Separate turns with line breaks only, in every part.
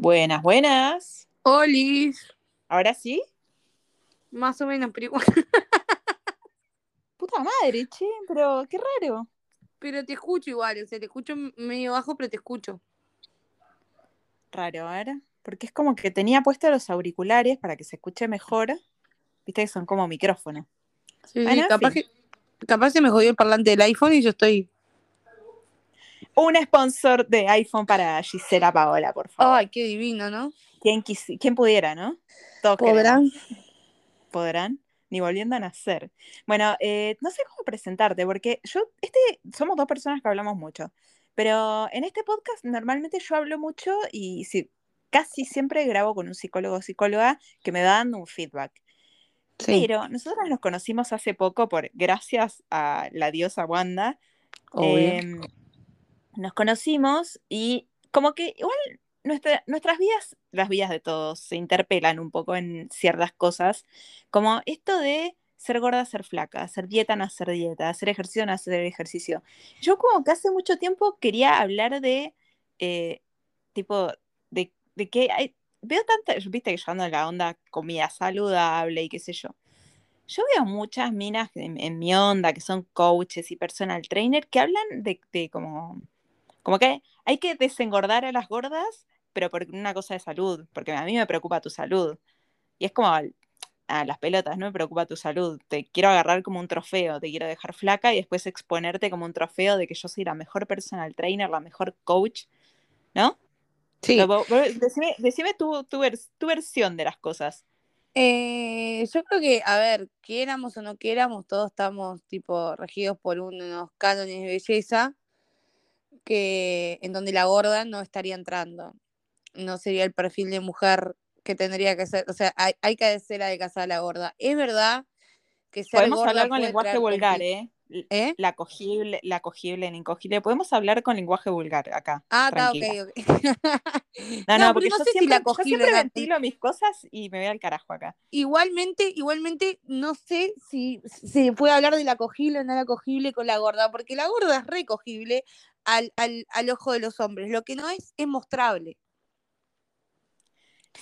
Buenas, buenas.
Olis.
¿Ahora sí?
Más o menos, pero igual.
Puta madre, che, pero qué raro.
Pero te escucho igual, o sea, te escucho medio bajo, pero te escucho.
Raro, a ver. Porque es como que tenía puestos los auriculares para que se escuche mejor. Viste que son como micrófono.
Sí, sí,
Bueno, en
capaz, que, capaz se me jodió el parlante del iPhone y yo estoy.
Un sponsor de iPhone para Gisela Paola, por favor.
Ay, qué divino, ¿no?
¿Quién, quién pudiera, no? Todos
¿Podrán?
queremos. ¿Podrán? Ni volviendo a nacer. Bueno, eh, no sé cómo presentarte, porque yo, este, somos dos personas que hablamos mucho, pero en este podcast normalmente yo hablo mucho y sí, casi siempre grabo con un psicólogo o psicóloga que me va dando un feedback.
Sí.
Pero nosotros nos conocimos hace poco por, gracias a la diosa Wanda. Em, nos conocimos y como que igual nuestra- nuestras vidas, las vidas de todos, se interpelan un poco en ciertas cosas, como esto de ser gorda, ser flaca, hacer dieta, no hacer dieta, hacer ejercicio, no hacer ejercicio. Yo como que hace mucho tiempo quería hablar de, eh, tipo, de, de que hay, veo tanta, viste que yo ando en la onda comida saludable y qué sé yo. Yo veo muchas minas en, mi onda que son coaches y personal trainer que hablan de, de como, como que hay que desengordar a las gordas, pero por una cosa de salud, porque a mí me preocupa tu salud. Y es como a las pelotas, no me preocupa tu salud. Te quiero agarrar como un trofeo, te quiero dejar flaca y después exponerte como un trofeo de que yo soy la mejor personal trainer, la mejor coach, ¿no?
Sí.
Pero Decime, decime tu, tu, vers- tu versión de las cosas.
Eh, yo creo que, a ver, quieramos o no quieramos, todos estamos tipo regidos por unos cánones de belleza que en donde la gorda no estaría entrando. No sería el perfil de mujer que tendría que ser, o sea, hay, hay que ser adelgazada la gorda. Es verdad que ser
Podemos
gorda
hablar con lenguaje vulgar, ¿eh?
¿Eh?
La cogible, la cogible, la incogible. Podemos hablar con lenguaje vulgar acá.
Ah, está, ok, ok.
No, no,
No,
porque
no
yo,
sé si
siempre,
la
yo
cogible
siempre
era-
ventilo mis cosas y me voy al carajo acá.
Igualmente, igualmente, no sé si se puede hablar de la cogible o no la cogible con la gorda, porque la gorda es recogible al, al, al ojo de los hombres. Lo que no es, es mostrable.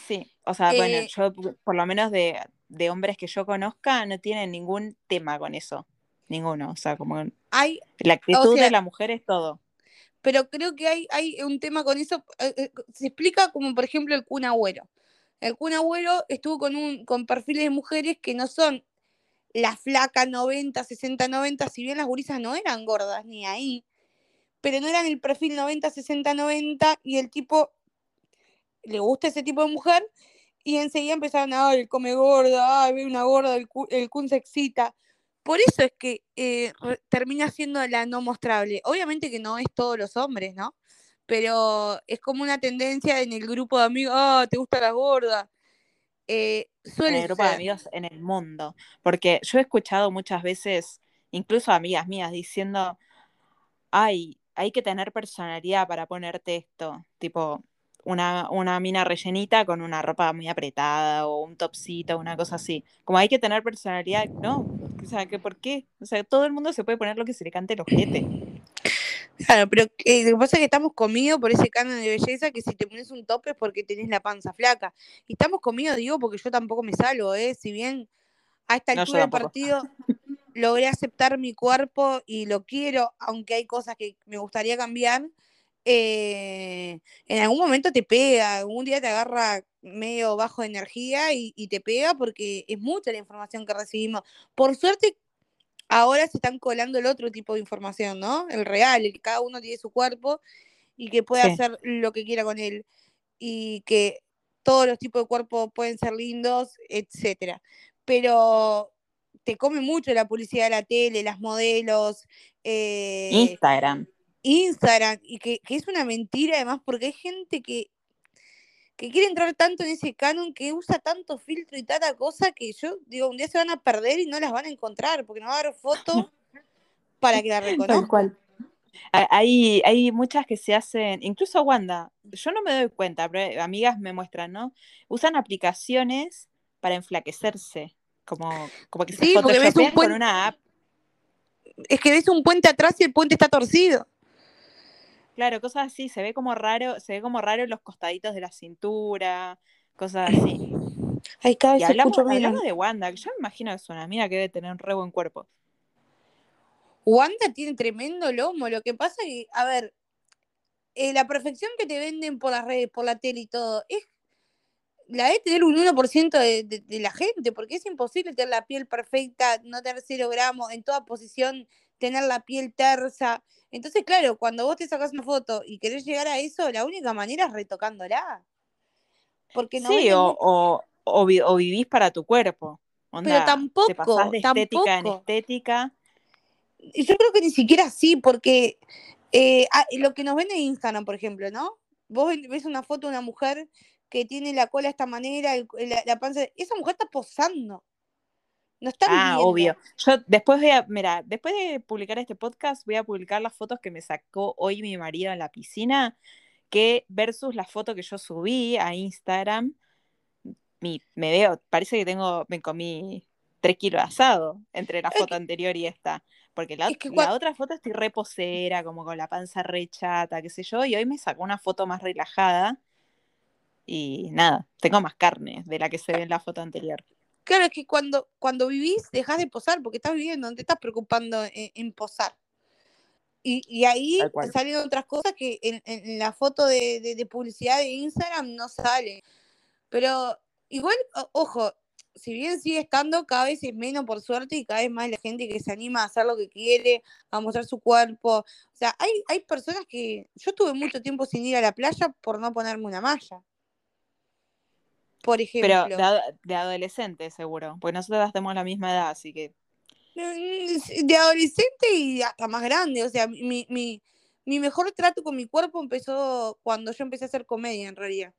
Sí, o sea, bueno,
Eh,
yo por lo menos de, de hombres que yo conozca no tienen ningún tema con eso. Ninguno. O sea, como
Hay,
la actitud
sea-
de la mujer es todo.
pero creo que hay, hay un tema con eso. eh, eh, se explica como, por ejemplo, el Kun Agüero. El Kun Agüero estuvo con, un, con perfiles de mujeres que no son la flaca 90, 60, 90, si bien las gurisas no eran gordas ni ahí, pero no eran el perfil 90, 60, 90 y el tipo le gusta ese tipo de mujer y enseguida empezaron a, ay, come gorda, ay, ve una gorda, el, cu- el Kun se excita. Por eso es que eh, termina siendo la no mostrable. Obviamente que no es todos los hombres, ¿no? Pero es como una tendencia en el grupo de amigos, ah, ¿te gusta la gorda? Eh,
En el grupo de amigos en el mundo. Porque yo he escuchado muchas veces, incluso amigas mías, diciendo, ay, hay que tener personalidad para ponerte esto. Tipo, una, una mina rellenita con una ropa muy apretada o un topsito, una cosa así. Como hay que tener personalidad, no. O sea, que ¿por qué? O sea, todo el mundo se puede poner lo que se le cante el ojete.
Claro, pero eh, lo que pasa es que estamos comidos por ese canon de belleza que si te pones un tope es porque tenés la panza flaca. Y estamos comidos, digo, porque yo tampoco me salvo, ¿eh? Si bien a esta
No,
altura del
tampoco.
partido logré aceptar mi cuerpo y lo quiero, aunque hay cosas que me gustaría cambiar, eh, en algún momento te pega, algún día te agarra medio bajo de energía y, y te pega porque es mucha la información que recibimos. Por suerte, ahora se están colando el otro tipo de información, ¿no? El real, el que cada uno tiene su cuerpo y que puede
Sí.
hacer lo que quiera con él y que todos los tipos de cuerpos pueden ser lindos, etcétera. Pero te come mucho la publicidad de la tele, las modelos, eh,
Instagram.
Instagram, y que, que es una mentira además porque hay gente que, que quiere entrar tanto en ese canon, que usa tanto filtro y tanta cosa que yo digo, un día se van a perder y no las van a encontrar, porque no va a haber foto para que la reconozcan.
Hay, hay muchas que se hacen, incluso Wanda, yo no me doy cuenta, pero amigas me muestran, ¿no? Usan aplicaciones para enflaquecerse, como, como que se
Sí, porque ves un
photoshopean con una app.
Es que ves un puente atrás y el puente está torcido.
Claro, cosas así, se ve como raro, se ve como raro los costaditos de la cintura, cosas así.
Ay, cada vez
Y
se
hablamos, hablamos de Wanda, que yo me imagino que es una mina que debe tener un re buen cuerpo.
Wanda tiene tremendo lomo. Lo que pasa que, a ver, eh, la perfección que te venden por las redes, por la tele y todo, es la de tener un 1% de, de, de la gente, porque es imposible tener la piel perfecta, no tener cero gramos, en toda posición, tener la piel tersa. Entonces, claro, cuando vos te sacas una foto y querés llegar a eso, la única manera es retocándola. Porque no
Sí, o, o, o vi- o vivís para tu cuerpo. Onda, te
tampoco,
pasás de estética en estética.
Yo creo que ni siquiera así, porque eh, lo que nos ven en Instagram, por ejemplo, ¿no? Vos ves una foto de una mujer que tiene la cola de esta manera, el- la, la panza. Esa mujer está posando. No está
Ah,
viviendo.
obvio. Yo después voy a, mira, después de publicar este podcast, voy a publicar las fotos que me sacó hoy mi marido en la piscina, que versus la foto que yo subí a Instagram. Mi, me veo, parece que tengo, me comí tres kilos de asado entre la foto anterior y esta. Porque la,
es que
la otra foto estoy reposera, como con la panza re chata, qué sé yo, y hoy me sacó una foto más relajada. Y nada, tengo más carne de la que se ve en la foto anterior.
Claro, es que cuando, cuando vivís, dejas de posar, porque estás viviendo, no te estás preocupando en, en posar. Y, y ahí salen otras cosas que en, en- la foto de, de- de publicidad de Instagram no sale. Pero igual, ojo, si bien sigue estando, cada vez es menos por suerte y cada vez más la gente que se anima a hacer lo que quiere, a mostrar su cuerpo. O sea, hay, hay personas que. Yo tuve mucho tiempo sin ir a la playa por no ponerme una malla. Por ejemplo.
Pero de, ado- de adolescente, seguro. Porque nosotros tenemos la misma edad, así que.
Mm, de adolescente y hasta más grande. O sea, mi, mi, mi mejor trato con mi cuerpo empezó cuando yo empecé a hacer comedia, en realidad.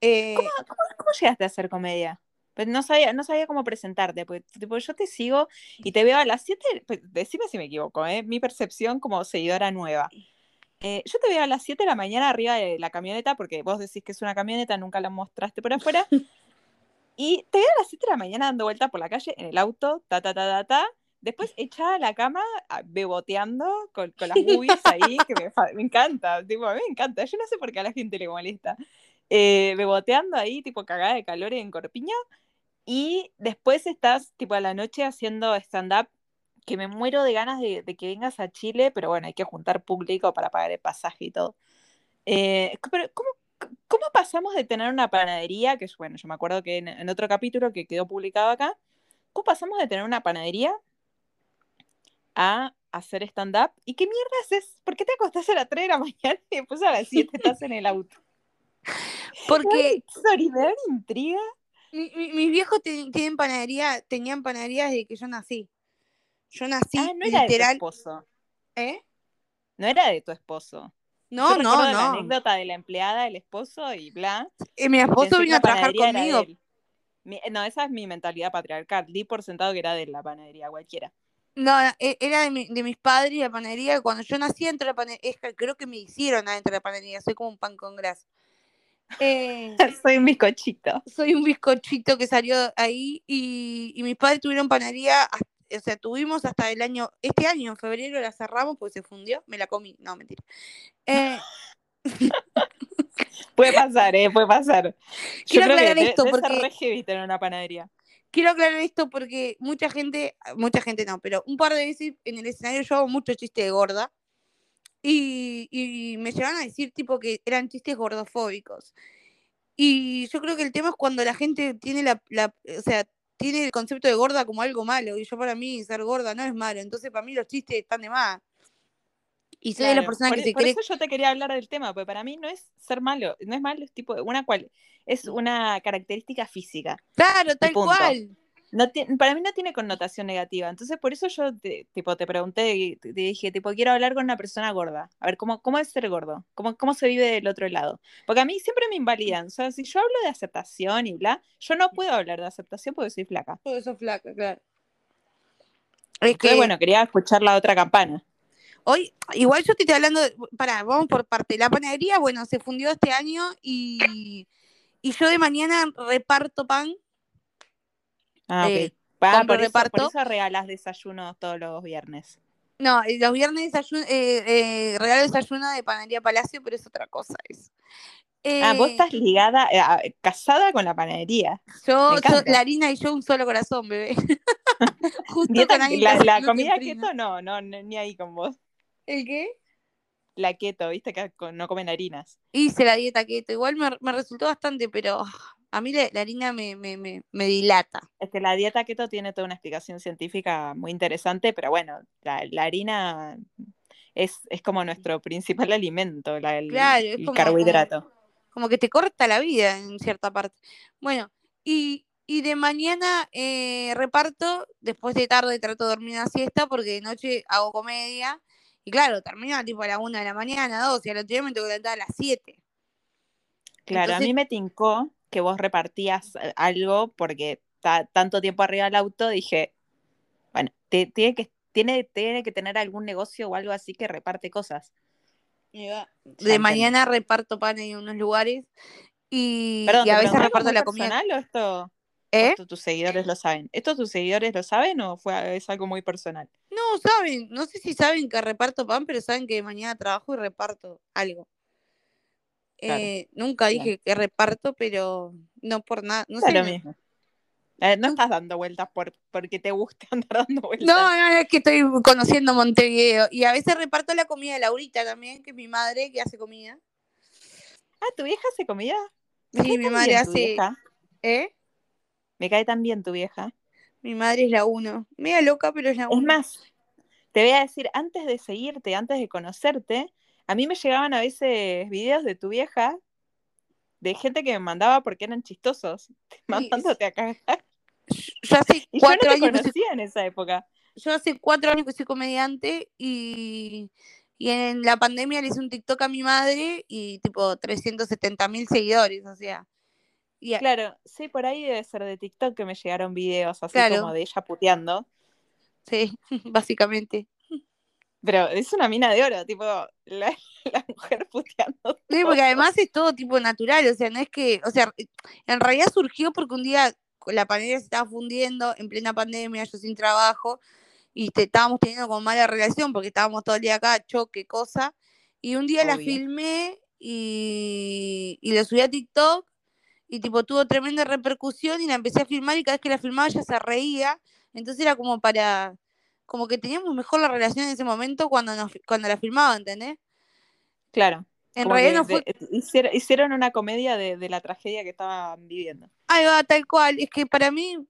Eh,
¿Cómo, cómo llegaste a hacer comedia? Pues no sabía, no sabía cómo presentarte, porque tipo, yo te sigo y te veo a las 7, pues, decime si me equivoco, ¿eh? mi percepción como seguidora nueva. Eh, yo te veo a las 7 de la mañana arriba de la camioneta, porque vos decís que es una camioneta, nunca la mostraste por afuera, y te veo a las 7 de la mañana dando vueltas por la calle en el auto, ta, ta, ta, ta, ta, después echada a la cama, a- beboteando con, con las boobies ahí, que me, me encanta, tipo, a mí me encanta, yo no sé por qué a la gente le molesta. Eh, beboteando ahí, tipo cagada de calor en Corpiño, y después estás, tipo, a la noche haciendo stand-up, que me muero de ganas de, de que vengas a Chile, pero bueno, hay que juntar público para pagar el pasaje y todo. Eh, pero, ¿cómo, ¿Cómo pasamos de tener una panadería, que es, bueno, yo me acuerdo que en, en otro capítulo que quedó publicado acá, ¿cómo pasamos de tener una panadería a hacer stand-up? ¿Y qué mierda haces? ¿Por qué te acostás a las 3 de la mañana y después a las 7 estás en el auto?
porque
Sorry, me intriga.
mi- mi- mis viejos tienen panadería, tenían panadería desde que yo nací. Yo nací
ah, no era de tu
literal.
esposo.
¿Eh?
No era de tu esposo.
No,
Yo
no,
recuerdo la
no.
anécdota de la empleada, del esposo y bla.
Eh, mi esposo vino a trabajar conmigo.
Mi- no, esa es mi mentalidad patriarcal. Di por sentado que era de la panadería cualquiera.
No, e- era de, mi- de mis padres la panadería. Cuando yo nací dentro de la panadería, es que creo que me hicieron adentro de la panadería. Soy como un pan con grasa. Eh,
Soy un bizcochito.
soy un bizcochito que salió ahí y, y mis padres tuvieron panadería, hasta- o sea, tuvimos hasta el año, este año, en febrero la cerramos porque se fundió, me la comí, no, mentira. Eh,
Puede pasar, ¿eh? Puede pasar. Yo
Quiero
creo que
aclarar esto porque-
heavy tener una panadería.
quiero aclarar esto porque mucha gente, mucha gente no, pero un par de veces en el escenario yo hago mucho chiste de gorda y, y me llegan a decir tipo que eran chistes gordofóbicos. Y yo creo que el tema es cuando la gente tiene la, la- o sea, tiene el concepto de gorda como algo malo. Y yo para mí ser gorda no es malo. Entonces para mí los chistes están de más. Y soy de la
Claro,
persona
por,
que
e-
se
por
cree.
eso yo te quería hablar del tema, porque para mí no es ser malo, no es malo, es tipo una cual, es una característica física.
Claro, tal cual.
No para mí no tiene connotación negativa. Entonces, por eso yo te, tipo, te pregunté y te te dije, tipo, quiero hablar con una persona gorda. A ver, ¿cómo, cómo es ser gordo? ¿Cómo, ¿Cómo se vive del otro lado? Porque a mí siempre me invalidan. O sea, si yo hablo de aceptación y bla, yo no puedo hablar de aceptación porque soy flaca.
Todo eso flaca, claro. Es
Entonces,
que
bueno, quería escuchar la otra campana.
hoy, igual yo te estoy hablando, de, pará, vamos por parte. La panadería, bueno, se fundió este año y, y yo de mañana reparto pan.
Ah, ok.
Eh,
Ah, por, eso, por
reparto.
eso regalas desayunos todos los viernes.
No, eh, los viernes desayuno, eh, eh, regalo desayuno de Panadería Palacio, pero es otra cosa eso.
Ah, vos
Eh,
estás ligada, eh, casada con la panadería.
yo, la harina y yo un solo corazón, bebé. Justo
Dieta-
con
la, comida keto no, no, ni ahí con vos.
¿El qué?
La keto, viste que no comen harinas.
Hice la dieta keto, igual me, me resultó bastante, pero a mí la, la harina me, me, me, me dilata.
Es que la dieta keto tiene toda una explicación científica muy interesante, pero bueno, la, la harina es, es como nuestro principal alimento, la- el,
Claro,
el
como-
carbohidrato.
como que te corta la vida en cierta parte. Bueno, y, y de mañana eh, reparto, después de tarde trato de dormir una siesta porque de noche hago comedia. Y claro, termina tipo a la una de la mañana, dos, y al otro día me tengo que levantar a las siete.
Claro, a mí me tincó que vos repartías eh, algo porque ta- tanto tiempo arriba del auto, dije, bueno, te- tiene, que, tiene, tiene que tener algún negocio o algo así que reparte cosas.
De mañana reparto pan en unos lugares y,
Perdón,
y a
¿te
veces reparto la comida.
personal o esto,
¿Eh?
esto tus seguidores lo saben? ¿Esto tus seguidores lo saben o fue, es algo muy personal?
No, saben, no sé si saben que reparto pan, pero saben que mañana trabajo y reparto algo.
Claro,
Eh, nunca
bien.
dije que reparto, pero no por nada. No
Es
sé,
lo mismo. Eh, no estás dando vueltas por, porque te gusta andar dando vueltas.
No, no, es que estoy conociendo Montevideo. Y a veces reparto la comida de Laurita también, que es mi madre que hace comida.
Ah, ¿tu vieja hace comida?
Sí, mi madre hace-
vieja.
¿Eh?
Me cae tan bien tu vieja.
Mi madre es la uno. Media loca, pero es la
Es
uno.
más, te voy a decir, antes de seguirte, antes de conocerte, a mí me llegaban a veces videos de tu vieja de gente que me mandaba porque eran chistosos, mandándote a cagar.
Yo hace
Y yo no
cuatro
te
años
conocía en esa época.
yo hace cuatro años que soy comediante y, y en la pandemia le hice un TikTok a mi madre y tipo 370 mil seguidores, o sea. Y
Claro, sí, por ahí debe ser de TikTok que me llegaron videos así
Claro.
como de ella puteando.
sí, básicamente.
Pero es una mina de oro, tipo, la, la mujer puteando.
Sí, porque
todo.
además es todo tipo natural, o sea, no es que, o sea, en realidad surgió porque un día la pandemia se estaba fundiendo, en plena pandemia, yo sin trabajo, y te, estábamos teniendo como mala relación porque estábamos todo el día acá, choque, cosa, y un día la filmé y, y lo subí a TikTok, y tipo tuvo tremenda repercusión y la empecé a filmar y cada vez que la filmaba ella se reía, entonces era como para, como que teníamos mejor la relación en ese momento cuando, nos, cuando la filmaba, ¿entendés?
Claro.
En
como
realidad no fue...
de- hicieron, una comedia de, de la tragedia que estaban viviendo.
Ahí va, tal cual. Es que para mí,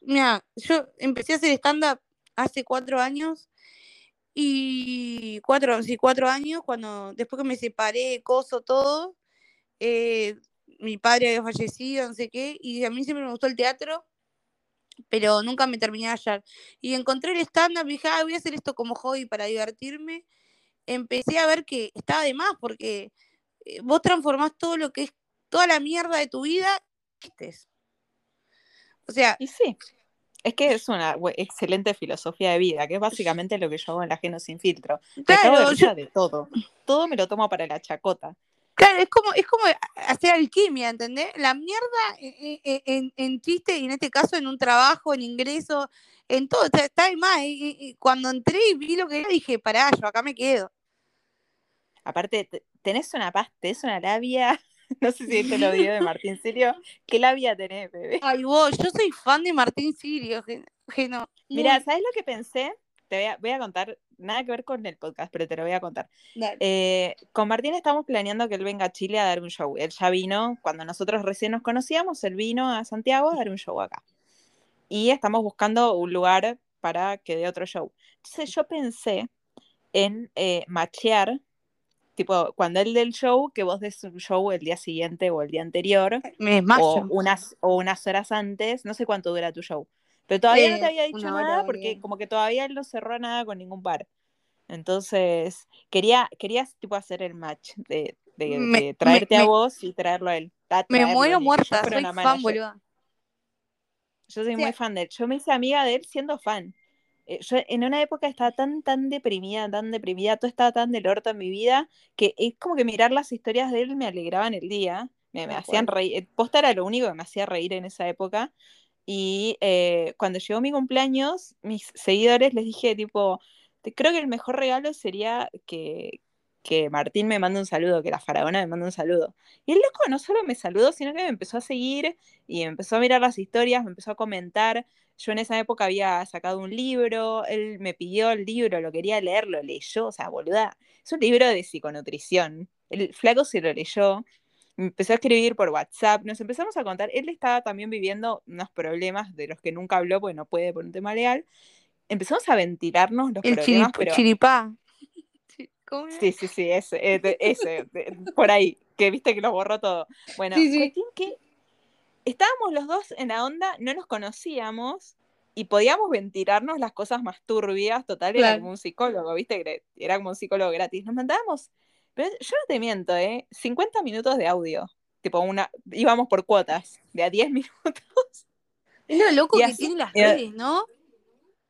mira, yo empecé a hacer stand-up hace cuatro años y cuatro, sí, cuatro años, cuando después que me separé, coso, todo, eh, mi padre había fallecido, no sé qué, y a mí siempre me gustó el teatro, pero nunca me terminé de hallar. Y encontré el stand-up y dije, ah, voy a hacer esto como hobby para divertirme. Empecé a ver que estaba de más, porque eh, vos transformás todo lo que es, toda la mierda de tu vida, chistes. O sea,
Y sí, es que es una excelente filosofía de vida, que es básicamente lo que yo hago en la Geno sin filtro. Me cago de
claro, yo-
de todo. Todo me lo tomo para la chacota.
Claro, es como, es como hacer alquimia, ¿entendés? La mierda en, en- en- en chiste, y en este caso en un trabajo, en ingreso, en todo, está, está más. Y, y- cuando entré y vi lo que era, dije, pará, yo acá me quedo.
Aparte, te- tenés una paz, tenés una labia. No sé si viste los videos de Martín Sirio. ¿Qué labia tenés, bebé?
Ay, vos, yo soy fan de Martín Sirio, Gen- Geno.
Mira, ¿sabes lo que pensé? Te voy a, voy a contar, nada que ver con el podcast, pero te lo voy a contar. Eh, con Martín estamos planeando que él venga a Chile a dar un show. Él ya vino, cuando nosotros recién nos conocíamos, él vino a Santiago a dar un show acá. Y estamos buscando un lugar para que dé otro show. Entonces yo pensé en eh, machear, tipo, cuando él dé el show, que vos des un show el día siguiente o el día anterior,
Me
o unas, o unas horas antes, no sé cuánto dura tu show. Pero todavía no te había dicho nada porque como que todavía él no cerró nada con ningún bar. Entonces, quería, querías tipo hacer el match de, de-
Me-
de traerte
me-
a
me-
vos y traerlo a él.
Me
traerlo,
muero
que yo
muerta, soy fan,
manager.
boludo.
Yo soy muy fan de él. Yo me hice amiga de él siendo fan. Eh, yo en una época estaba tan, tan deprimida, tan deprimida, todo estaba tan del orto en mi vida, que es como que mirar las historias de él me alegraban el día, me, me hacían reír. eh, Posta era lo único que me hacía reír en esa época. Y eh, cuando llegó mi cumpleaños, mis seguidores les dije, tipo, creo que el mejor regalo sería que, que Martín me mande un saludo, que la faraona me mande un saludo. Y el loco no solo me saludó, sino que me empezó a seguir y empezó a mirar las historias, me empezó a comentar. Yo en esa época había sacado un libro, él me pidió el libro, lo quería leer, lo leyó, o sea, boluda, es un libro de psiconutrición. El flaco se lo leyó, empezó a escribir por WhatsApp, nos empezamos a contar, él estaba también viviendo unos problemas de los que nunca habló porque no puede por un tema legal. Empezamos a ventilarnos los
El
problemas,
chirip-
pero
chiripá. Sí.
Sí, sí, sí, ese, ese, por ahí, que viste que lo borró todo. Bueno,
Sí, sí.
que estábamos los dos en la onda, no nos conocíamos y podíamos ventilarnos las cosas más turbias, total, era como un psicólogo, viste, era como un psicólogo gratis. Nos mandábamos, pero yo no te miento, ¿eh? 50 minutos de audio, tipo una, íbamos por cuotas, de a 10 minutos.
Es lo loco
Y
que
así-
tienen las redes, ¿no?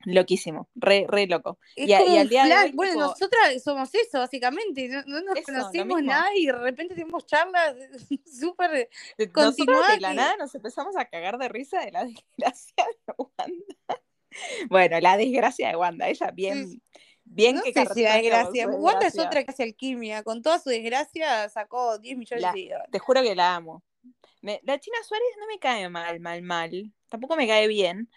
Loquísimo, re, re loco.
Es
Y a-
como
y al día de hoy,
bueno,
tipo-
nosotras somos eso, básicamente. No, no nos
Eso, mismo.
nada y de repente tenemos charlas súper. Continuá
de la nada nos empezamos a cagar de risa de la desgracia de Wanda. Bueno, la desgracia de Wanda, ella bien. Bien
no
que
sé si Wanda es otra que hace alquimia. Con toda su desgracia sacó 10 millones
La-
de seguidores.
Te juro que la amo. Me- la China Suárez no me cae mal, mal, mal. Tampoco me cae bien.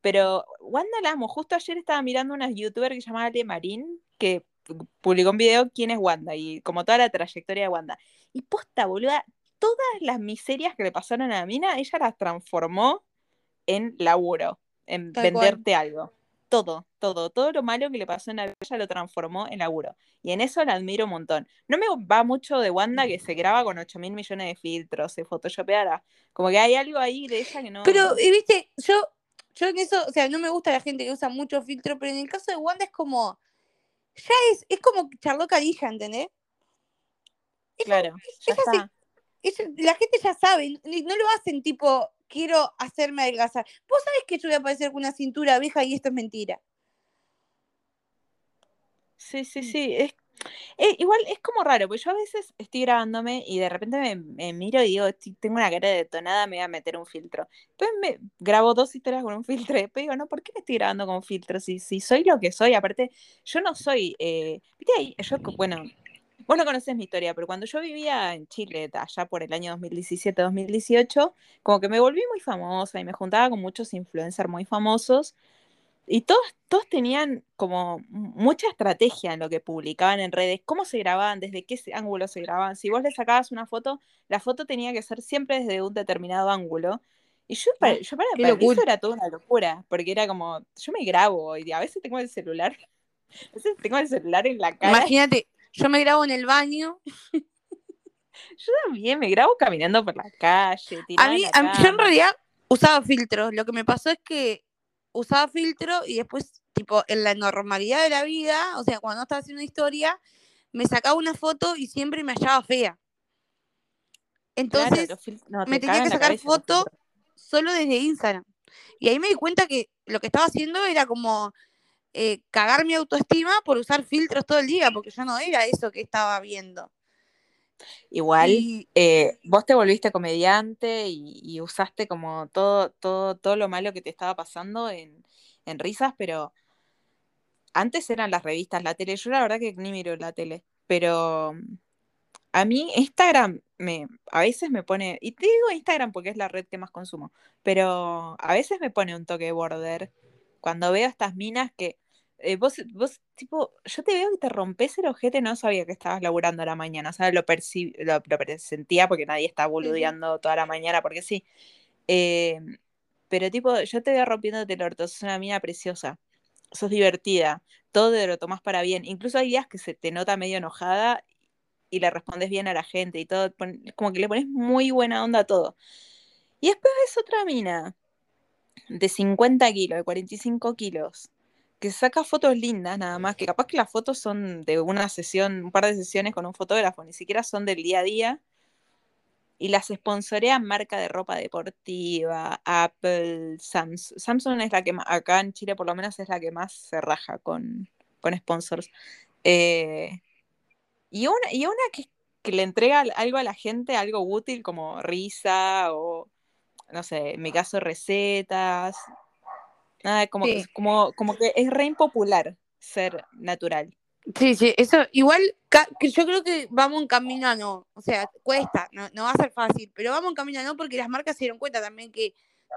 Pero Wanda la amo. Justo ayer estaba mirando una youtuber que se llama Ale Marín, que pu- publicó un video quién es Wanda y como toda la trayectoria de Wanda. Y posta, boluda, todas las miserias que le pasaron a la mina, ella las transformó en laburo, en
Tal cual.
venderte algo. Todo, todo, todo lo malo que le pasó en la vida, lo transformó en laburo. Y en eso la admiro un montón. No me va mucho de Wanda que se graba con 8 mil millones de filtros, se photoshopeara. Como que hay algo ahí de ella que no.
Pero, y viste, yo, yo en eso, o sea, no me gusta la gente que usa mucho filtro, pero en el caso de Wanda es como. Ya es, es como charló Carilla, ¿entendés?
claro, ya
es
está.
La gente ya sabe, no lo hacen tipo, quiero hacerme adelgazar. Vos sabés que yo voy a aparecer con una cintura vieja y esto es mentira.
Sí, sí, sí. Es, igual es como raro, porque yo a veces estoy grabándome y de repente me, me miro y digo, "Estoy- tengo una cara detonada, me voy a meter un filtro. Después me grabo dos historias con un filtro y después digo, no, ¿por qué me estoy grabando con filtro? Si, si soy lo que soy, aparte, yo no soy, eh, yo, bueno, vos no conocés mi historia, pero cuando yo vivía en Chile, allá por el año 2017-2018, como que me volví muy famosa y me juntaba con muchos influencers muy famosos. Y todos, todos tenían como mucha estrategia en lo que publicaban en redes, cómo se grababan, desde qué ángulo se grababan. Si vos le sacabas una foto, la foto tenía que ser siempre desde un determinado ángulo. Y yo para,
Ah,
yo para, para mí eso era toda una locura, porque era como, yo me grabo y a veces tengo el celular, a veces tengo el celular en la cara.
Imagínate, yo me grabo en el baño.
Yo también me grabo caminando por la calle,
A mí, a mí- yo en realidad usaba filtros. Lo que me pasó es que usaba filtro y después, tipo, en la normalidad de la vida, o sea, cuando estaba haciendo una historia, me sacaba una foto y siempre me hallaba fea. Entonces, me
te
tenía que sacar foto solo desde Instagram. Y ahí me di cuenta que lo que estaba haciendo era como eh, cagar mi autoestima por usar filtros todo el día, porque yo no era eso que estaba viendo.
Igual,
Y
eh, vos te volviste comediante y, y usaste como todo, todo, todo lo malo que te estaba pasando en, en risas, pero antes eran las revistas, la tele. Yo la verdad que ni miro la tele, pero mm, a mí Instagram me, a veces me pone, y te digo Instagram porque es la red que más consumo, pero a veces me pone un toque de border cuando veo estas minas que eh, vos, vos, tipo, yo te veo y te rompes el ojete, no sabía que estabas laburando a la mañana, o sea, lo, lo, lo presentía porque nadie está boludeando toda la mañana, porque sí. Eh, pero tipo, yo te veo rompiéndote el orto, sos una mina preciosa, sos divertida, todo te lo tomás para bien, incluso hay días que se te nota medio enojada y le respondes bien a la gente y todo, como que le pones muy buena onda a todo. Y después ves otra mina de 50 kilos, de 45 kilos, que saca fotos lindas nada más, que capaz que las fotos son de una sesión, un par de sesiones con un fotógrafo, ni siquiera son del día a día, y las sponsorean marca de ropa deportiva, Apple, Samsung. Samsung es la que más, acá en Chile por lo menos es la que más se raja con, con sponsors. Eh, y una, y una que le entrega algo a la gente, algo útil como risa o, no sé, en mi caso recetas. Nada, como,
Sí.
como, como que es re impopular. ser natural.
Sí, sí, eso igual que yo creo que vamos en camino a no, o sea, cuesta, no, no va a ser fácil, pero vamos en camino a no porque las marcas se dieron cuenta también que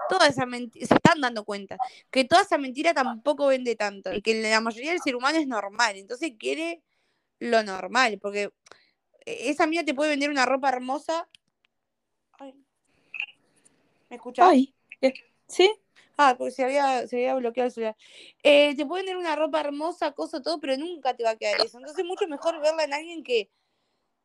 toda esa mentira, se están dando cuenta, que toda esa mentira tampoco vende tanto y que la mayoría del ser humano es normal, entonces quiere lo normal, porque esa mía te puede vender una ropa hermosa. ¿Me escuchas?
Ay, ¿sí?
Ah, porque se había, se había bloqueado el celular. Eh, te puede vender una ropa hermosa, cosa, todo, pero nunca te va a quedar eso. Entonces es mucho mejor verla en alguien que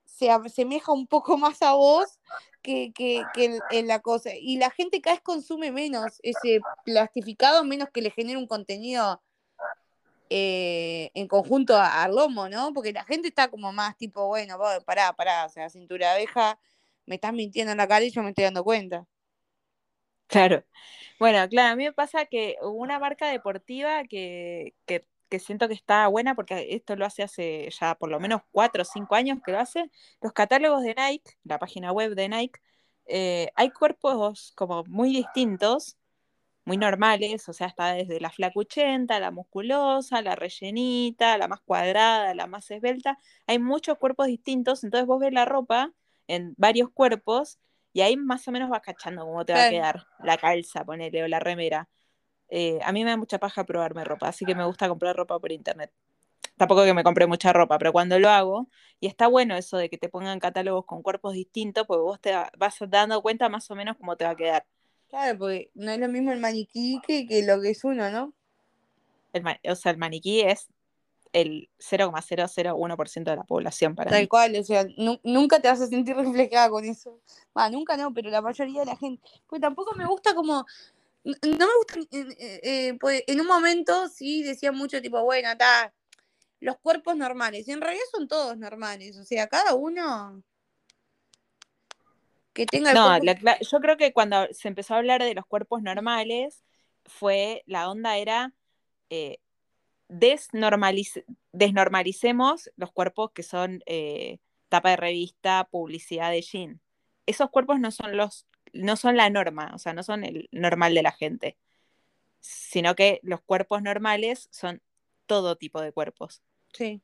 se asemeja un poco más a vos que, que, en, la cosa. Y la gente cada vez consume menos ese plastificado, menos que le genere un contenido eh, en conjunto al lomo, ¿no? Porque la gente está como más tipo, bueno, pará, pará, o sea, cintura abeja, me estás mintiendo en la cara y yo me estoy dando cuenta.
Claro. Bueno, claro, a mí me pasa que una marca deportiva que, que, siento que está buena, porque esto lo hace hace ya por lo menos cuatro o cinco años que lo hace, los catálogos de Nike, la página web de Nike, eh, hay cuerpos como muy distintos, muy normales, o sea, está desde la flacuchenta, la musculosa, la rellenita, la más cuadrada, la más esbelta, hay muchos cuerpos distintos, entonces vos ves la ropa en varios cuerpos y ahí más o menos vas cachando cómo te va a quedar la calza, ponele, o la remera. Eh, a mí me da mucha paja probarme ropa, así que me gusta comprar ropa por internet. Tampoco que me compré mucha ropa, pero cuando lo hago, y está bueno eso de que te pongan catálogos con cuerpos distintos, porque vos te vas dando cuenta más o menos cómo te va a quedar.
Claro, porque no es lo mismo el maniquí que, que lo que es uno, ¿no?
El, o sea, el maniquí es el 0,001% de la población para
Tal cual, o sea, nunca te vas a sentir reflejada con eso. Va, nunca no, pero la mayoría de la gente. Pues tampoco me gusta como. No me gusta. Eh, eh, pues en un momento sí decía mucho, tipo, bueno, está. Los cuerpos normales. Y en realidad son todos normales. O sea, cada uno. Que tenga
No, yo creo que cuando se empezó a hablar de los cuerpos normales, fue. La onda era. Eh, desnormalicemos los cuerpos que son eh, tapa de revista, publicidad de jean. Esos cuerpos no son los, no son la norma, o sea, no son el normal de la gente, sino que los cuerpos normales son todo tipo de cuerpos.
Sí.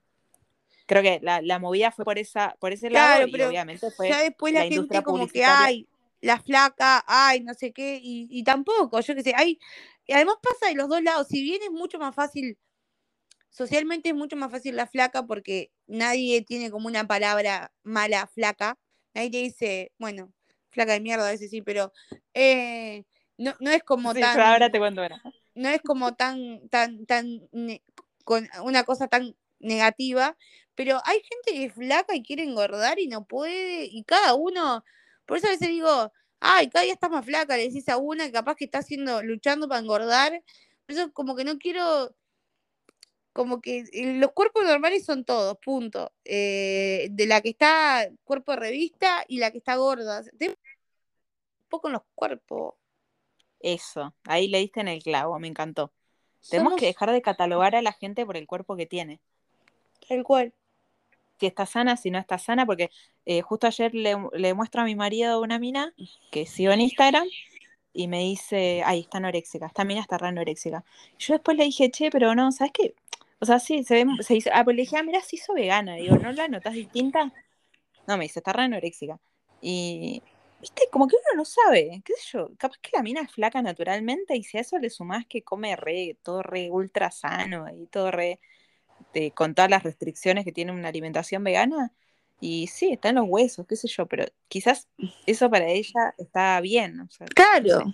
Creo que la, movida fue por esa, por ese lado y obviamente fue.
Ya después la, gente como que hay la flaca, ay, no sé qué, y, y tampoco, yo qué sé, hay, y además pasa de los dos lados, si bien es mucho más fácil socialmente es mucho más fácil la flaca porque nadie tiene como una palabra mala flaca. Nadie te dice, bueno, flaca de mierda, a veces sí, pero eh, no, no, es como tan.
ahora te cuento
No es como tan, tan, tan, con una cosa tan negativa, pero hay gente que es flaca y quiere engordar y no puede, y cada uno, por eso a veces digo, ay, cada día estás más flaca, le decís a una que capaz que está haciendo, luchando para engordar, por eso como que no quiero como que eh, los cuerpos normales son todos, punto. Eh, de la que está cuerpo de revista y la que está gorda. Un poco en los cuerpos.
Eso, ahí le diste en el clavo, me encantó. Tenemos que dejar de catalogar a la gente por el cuerpo que tiene.
Tal cual.
Si está sana, si no está sana, porque eh, justo ayer le, le, muestro a mi marido una mina que sigo en Instagram y me dice, ay, está anoréxica, esta mina está re anoréxica. Yo después le dije, che, pero no, ¿sabes qué? O sea, sí, se, ve, se dice, ah, pues le dije, ah, mira, se hizo vegana. Digo, ¿no la notas distinta? No, me dice, está re anoréxica. Y, viste, como que uno no sabe, qué sé yo, capaz que la mina es flaca naturalmente y si a eso le sumás que come re, todo re ultra sano y todo re, con todas las restricciones que tiene una alimentación vegana, y sí, está en los huesos, qué sé yo, pero quizás eso para ella está bien.
claro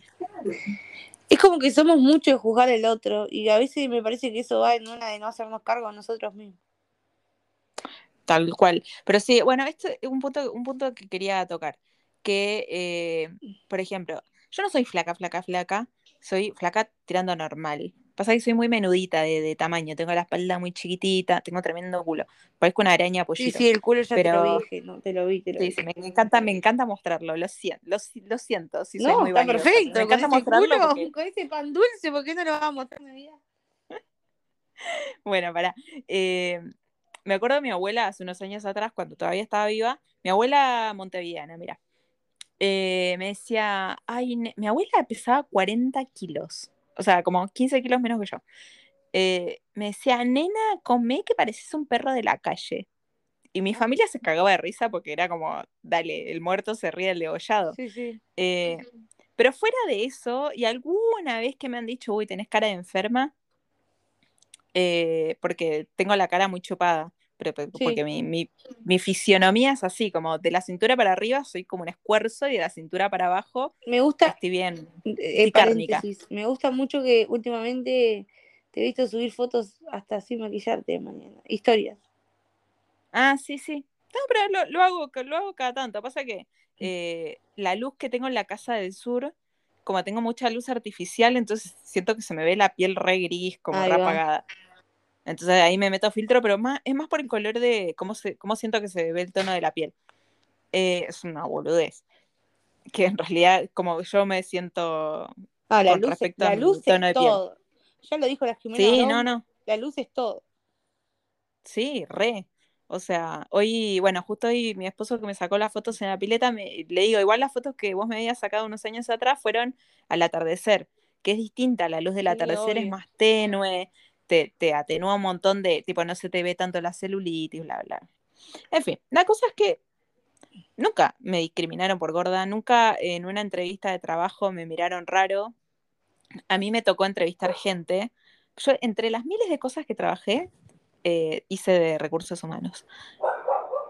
es como que somos mucho de juzgar al otro y a veces me parece que eso va en una de no hacernos cargo a nosotros mismos.
Tal cual. Pero sí, bueno, este es un punto, un punto que quería tocar. Que, eh, por ejemplo, yo no soy flaca, flaca, flaca, soy flaca tirando normal. Pasa que soy muy menudita de, tamaño, tengo la espalda muy chiquitita, tengo tremendo culo. Parezco una araña pollito.
Sí, sí, el culo ya te lo dije, no, te lo vi, te lo
sí, Sí, me encanta, me encanta mostrarlo, lo siento, lo, lo siento, si soy
no,
muy
está perfecto, me encanta mostrarlo con ese pan dulce, ¿por qué no lo vamos a mostrar mi vida?
bueno, para. Eh, me acuerdo de mi abuela hace unos años atrás, cuando todavía estaba viva, mi abuela montevideana, mira, eh, me decía, ay, mi abuela pesaba 40 kilos o sea, como 15 kilos menos que yo. eh, me decía, nena, come que pareces un perro de la calle. Y mi familia se cagaba de risa porque era como, dale, el muerto se ríe del degollado.
Sí, sí.
Eh, pero fuera de eso, y alguna vez que me han dicho, uy, tenés cara de enferma, eh, porque tengo la cara muy chupada, pero, pero-
Sí.
porque mi, mi- mi fisionomía es así, como de la cintura para arriba soy como un esfuerzo y de la cintura para abajo
Me gusta,
estoy bien.
eh, paréntesis, me gusta mucho que últimamente te he visto subir fotos hasta sin maquillarte de mañana. Historias.
Ah, sí, sí. No, pero lo, lo hago, lo hago cada tanto. Pasa que eh, la luz que tengo en la casa del sur, como tengo mucha luz artificial, entonces siento que se me ve la piel re gris, como
Ahí
re
va.
apagada. Entonces ahí me meto filtro, pero más, es más por el color de cómo, se, cómo siento que se ve el tono de la piel. Eh, es una boludez. Que en realidad, como yo me siento.
Ah, la
Con
luz,
respecto
la luz
tono
es
de piel.
todo. Ya lo dijo la Jimena
Sí, no, no.
La luz es todo.
Sí, re. O sea, hoy, bueno, justo hoy mi esposo que me sacó las fotos en la pileta, me, le digo, igual las fotos que vos me habías sacado unos años atrás fueron al atardecer, que es distinta, la luz del
Sí,
atardecer es más tenue, te, te atenúa un montón de, tipo, no se te ve tanto la celulitis, bla, bla. En fin, la cosa es que nunca me discriminaron por gorda, nunca en una entrevista de trabajo me miraron raro. A mí me tocó entrevistar gente. Yo, entre las miles de cosas que trabajé, eh, hice de recursos humanos.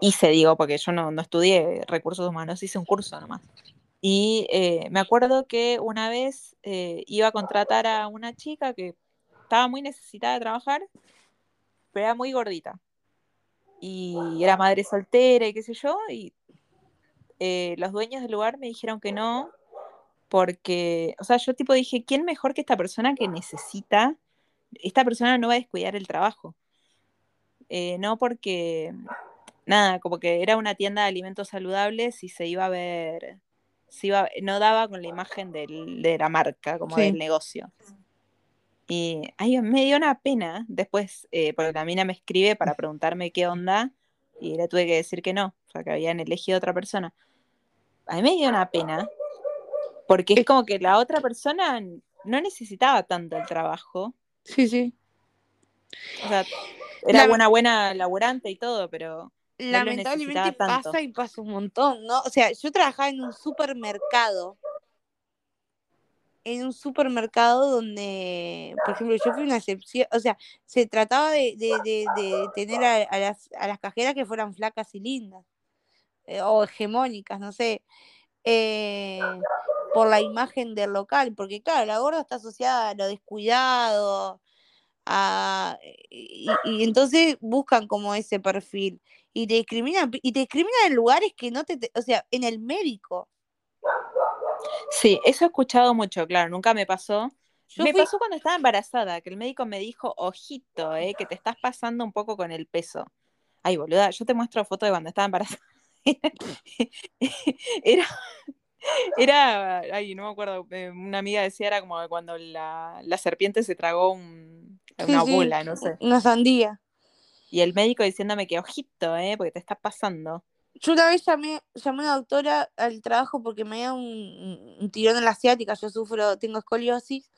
Hice, digo, porque yo no, no estudié recursos humanos, hice un curso nomás. Y eh, me acuerdo que una vez eh, iba a contratar a una chica que estaba muy necesitada de trabajar, pero era muy gordita. Y era madre soltera y qué sé yo, y eh, los dueños del lugar me dijeron que no, porque, o sea, yo tipo dije, ¿quién mejor que esta persona que necesita? Esta persona no va a descuidar el trabajo. Eh, no porque, nada, como que era una tienda de alimentos saludables y se iba a ver, se iba, no daba con la imagen del- de la marca, como
Sí.
del negocio. Y ay, me dio una pena después, eh, porque la mina me escribe para preguntarme qué onda y le tuve que decir que no, o sea, que habían elegido otra persona. A mí me dio una pena, porque es como que la otra persona no necesitaba tanto el trabajo,
Sí, sí.
o sea, era
La-
una buena laburante y todo, pero
Lamentablemente
tanto.
pasa y pasa un montón, ¿no? O sea, yo trabajaba en un supermercado. En un supermercado donde, por ejemplo, yo fui una excepción, o sea, se trataba de, de, de, tener a, a las, a las cajeras que fueran flacas y lindas, eh, o hegemónicas, no sé, eh, por la imagen del local, porque claro, la gorda está asociada a lo descuidado, a, y, y entonces buscan como ese perfil y te discriminan y te discriminan en lugares que no te- o sea, en el médico.
Sí, eso he escuchado mucho, claro, nunca me pasó.
Yo
me
fui-
pasó cuando estaba embarazada, que el médico me dijo, ojito, eh, que te estás pasando un poco con el peso. Ay, boluda, yo te muestro fotos de cuando estaba embarazada. Era, era, ay, no me acuerdo, eh, una amiga decía, era como cuando la, la serpiente se tragó un- una
sí,
bola, no sé.
Una sandía.
Y el médico diciéndome que ojito, eh, porque te estás pasando.
Yo una vez llamé, llamé a una doctora al trabajo porque me dio un, tirón en la asiática, yo sufro, tengo escoliosis,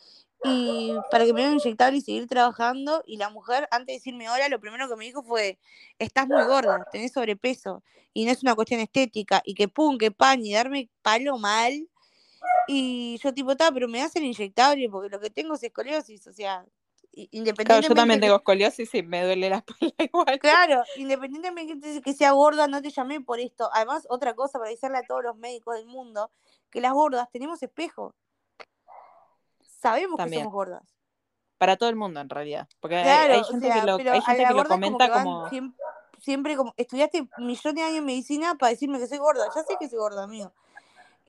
y para que me dieran inyectable y seguir trabajando, y la mujer, antes de decirme hola, lo primero que me dijo fue, estás muy gorda, tenés sobrepeso, y no es una cuestión estética, y que pum, que pan, y darme palo mal, y yo tipo, está, pero me el inyectable porque lo que tengo es escoliosis, o sea, i-
Claro,
independientemente
yo también tengo escoliosis y me duele la espalda igual.
Claro, independientemente de que sea gorda, no te llamé por esto. Además, otra cosa para decirle a todos los médicos del mundo, que las gordas tenemos espejo. Sabemos
También.
que somos gordas.
Para todo el mundo, en realidad. Porque
Claro,
hay,
o
gente
sea,
que lo, hay gente que lo
como
comenta
que van
como...
siem- siempre como, estudiaste millones de años en medicina para decirme que soy gorda. Ya sé que soy gorda, amigo.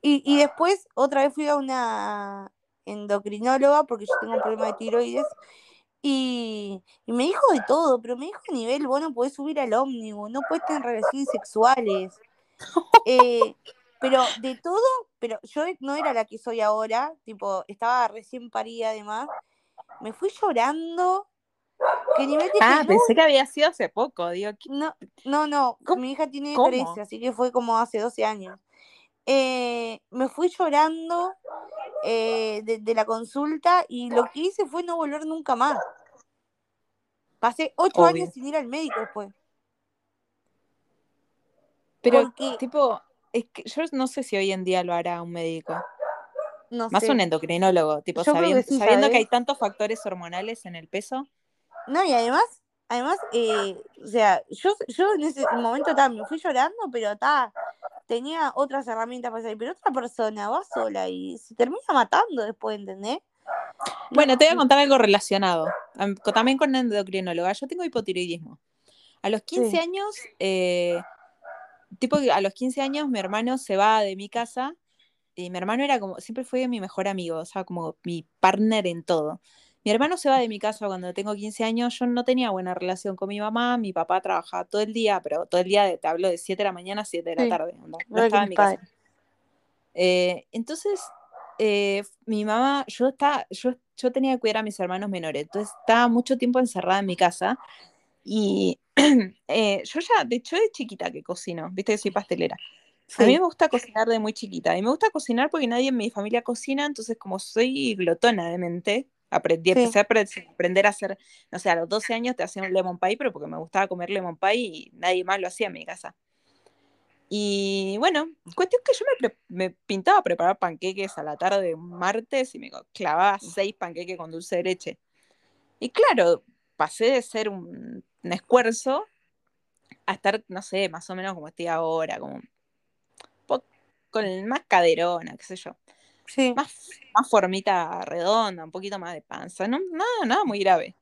Y, y después, otra vez fui a una endocrinóloga porque yo tengo un problema de tiroides. Y, y me dijo de todo, pero me dijo a nivel, vos no podés subir al ómnibus, no podés tener relaciones sexuales. Eh, pero de todo, pero yo no era la que soy ahora, tipo, estaba recién parida además. Me fui llorando. Que nivel de
Ah,
que no,
pensé que había sido hace poco, digo, ¿qué-
no, no, no,
¿Cómo?
mi hija tiene
¿Cómo?
13, así que fue como hace 12 años. Eh, me fui llorando eh, de, de la consulta y lo que hice fue no volver nunca más. Pasé ocho
Obvio.
años sin ir al médico después.
Pero,
Porque-
tipo, es que yo no sé si hoy en día lo hará un médico.
No
Más
sé.
un endocrinólogo, tipo, sabiendo,
que sí,
sabiendo que
¿sabes?
hay tantos factores hormonales en el peso.
No, y además, además, eh, o sea, yo, yo en ese momento me fui llorando, pero estaba, tenía otras herramientas para salir, pero otra persona va sola y se termina matando después, ¿entendés?
Bueno, te voy a contar algo relacionado, también con endocrinóloga. Yo tengo hipotiroidismo. A los 15
Sí.
años, eh, tipo, a los 15 años mi hermano se va de mi casa y mi hermano era como, siempre fue mi mejor amigo, o sea, como mi partner en todo. Mi hermano se va de mi casa cuando tengo 15 años, yo no tenía buena relación con mi mamá, mi papá trabajaba todo el día, pero todo el día, de- te hablo de 7 de la mañana a 7 de la
Sí.
tarde, no
que
estaba en mi casa.
padres.
Eh, entonces, eh, mi mamá, yo, estaba, yo, yo tenía que cuidar a mis hermanos menores, entonces estaba mucho tiempo encerrada en mi casa y eh, yo ya, de hecho, de chiquita que cocino, viste que soy pastelera. A mí
Sí,
me gusta cocinar de muy chiquita y me gusta cocinar porque nadie en mi familia cocina, entonces como soy glotona de mente, aprendí,
Sí.
empecé a apre- aprender a hacer, no sé, a los 12 años te hacía un lemon pie, pero porque me gustaba comer lemon pie y nadie más lo hacía en mi casa. Y bueno, cuestión que yo me, me pintaba preparar panqueques a la tarde un martes y me clavaba seis panqueques con dulce de leche. Y claro, pasé de ser un, un esfuerzo a estar, no sé, más o menos como estoy ahora, como con el más caderona, qué sé yo. Más, más formita redonda, un poquito más de panza. No, nada, nada muy grave.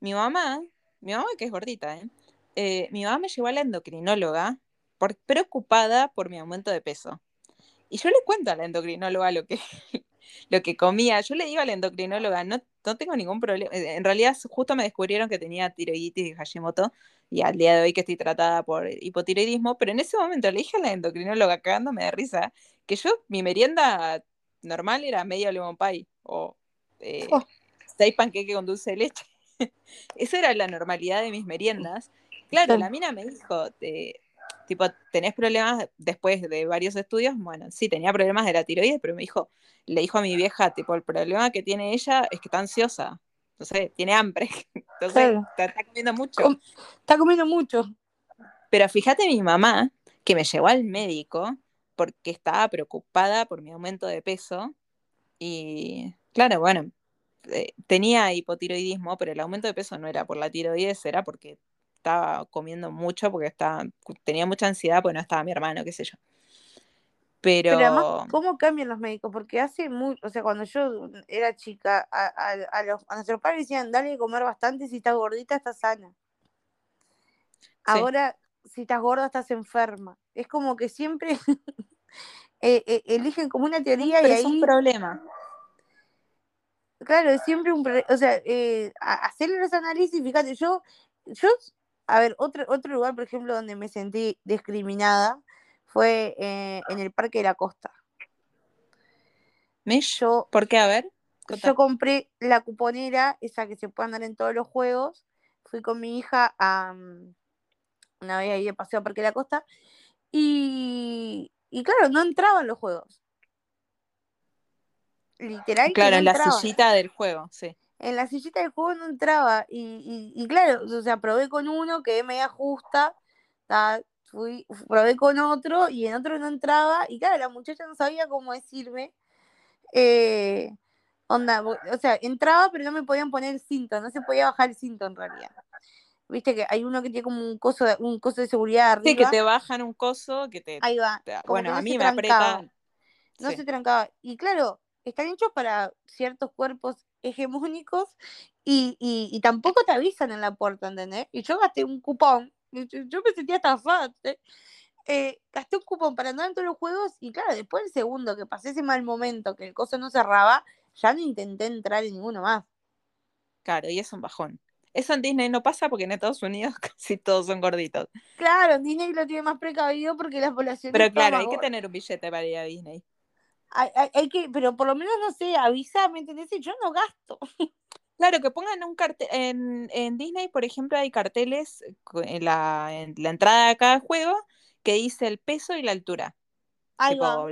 Mi mamá, mi mamá que es gordita, ¿eh? Eh, mi mamá me llevó a la endocrinóloga por, preocupada por mi aumento de peso. Y yo le cuento a la endocrinóloga lo que, lo que comía. Yo le digo a la endocrinóloga, no, no tengo ningún problema. En realidad, justo me descubrieron que tenía tiroiditis y Hashimoto, y al día de hoy que estoy tratada por hipotiroidismo, pero en ese momento le dije a la endocrinóloga, cagándome de risa, que yo, mi merienda normal era medio lemon pie o eh,
Oh.
seis panqueques con dulce de leche. Esa era la normalidad de mis meriendas. Claro, la mina me dijo, te- tipo, ¿tenés problemas después de varios estudios? Bueno, sí, tenía problemas de la tiroides, pero me dijo, le dijo a mi vieja, tipo, el problema que tiene ella es que está ansiosa. No sé, tiene hambre. Entonces,
Claro.
está, está comiendo mucho.
Com- Está comiendo mucho.
Pero fíjate mi mamá, que me llevó al médico porque estaba preocupada por mi aumento de peso. Y claro, bueno, eh, tenía hipotiroidismo, pero el aumento de peso no era por la tiroides, era porque estaba comiendo mucho, porque estaba, tenía mucha ansiedad, porque no estaba mi hermano, qué sé yo. Pero,
Pero además, ¿cómo cambian los médicos? Porque hace muy, o sea, cuando yo era chica, a, a, a los, a nuestros padres decían, dale de comer bastante, si estás gordita, estás sana. Ahora, si estás gorda, estás enferma. Es como que siempre eh, eh, eligen como una teoría y
es un
ahí,
problema.
claro, es siempre un, pro- o sea, eh, hacerle los análisis, fíjate, yo, yo, a ver, otro, otro lugar, por ejemplo, donde me sentí discriminada fue eh, en el Parque de la Costa.
Mish,
Yo,
¿por qué? A ver,
yo compré la cuponera, esa que se puede andar en todos los juegos. Fui con mi hija a mm, una vez ahí de paseo a Parque de la Costa. Y, y claro, no entraba en los juegos. Literal,
claro,
no
en la sillita del juego, sí.
En la sillita del juego no entraba. Y, y, y claro, o sea, probé con uno, quedé media justa. ta, Fui, probé con otro y en otro no entraba. Y claro, la muchacha no sabía cómo decirme. eh, onda, o sea, entraba, pero no me podían poner el cinto, no se podía bajar el cinto en realidad. Viste que hay uno que tiene como un coso de, un coso de seguridad
Sí, que
arriba.
te bajan un coso, que te...
Ahí va.
te- bueno,
no
a mí me apretan.
no
sí.
se trancaba. Y claro, están hechos para ciertos cuerpos hegemónicos y, y, y tampoco te avisan en la puerta, ¿entendés? Y yo gasté un cupón, yo me sentía estafada, ¿eh? Eh, gasté un cupón para andar en todos los juegos y claro, después del segundo que pasé ese mal momento, que el coso no cerraba, ya no intenté entrar en ninguno más.
Claro, y es un bajón. Eso en Disney no pasa porque en Estados Unidos casi todos son gorditos.
Claro, en Disney lo tiene más precavido porque la población
Pero claro, hay que tener un billete para ir a Disney.
Hay, hay- hay que, pero por lo menos no sé, avísame, ¿entendés? Yo no gasto.
Claro, que pongan un cartel. En, en Disney, por ejemplo, hay carteles en la, en la entrada de cada juego que dice el peso y la altura. Tipo,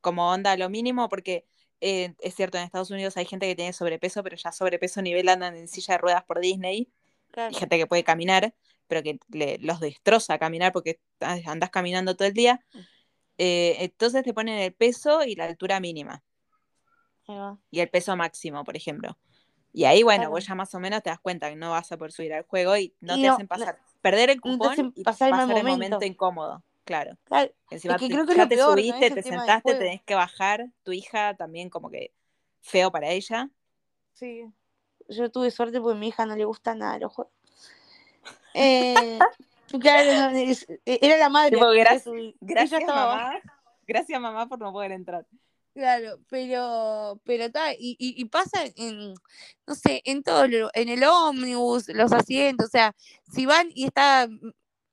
como onda lo mínimo, porque eh, es cierto, en Estados Unidos hay gente que tiene sobrepeso, pero ya sobrepeso nivel andan en silla de ruedas por Disney.
Claro.
y gente que puede caminar, pero que le- los destroza caminar porque andás caminando todo el día. Eh, entonces te ponen el peso y la altura mínima y el peso máximo, por ejemplo. Y ahí, bueno,
Claro.
vos ya más o menos te das cuenta que no vas a poder subir al juego y no
Y
te
no-
hacen pasar, perder el cupón y
pasar
pasar,
el mal
el momento
momento.
incómodo, claro.
Claro,
Encima
que
te-
creo que es
ya te subiste, te sentaste, tenés que bajar, tu hija también como que feo para ella.
Sí. Yo tuve suerte porque a mi hija no le gusta nada los juegos. Eh, claro, es- era la madre.
Tipo, gracias-.
Ella
Gracias mamá, gracias mamá por no poder entrar.
Claro, pero, pero está, y, y, y pasa en, no sé, en todo, lo- en el ómnibus, los asientos, o sea, si van y está,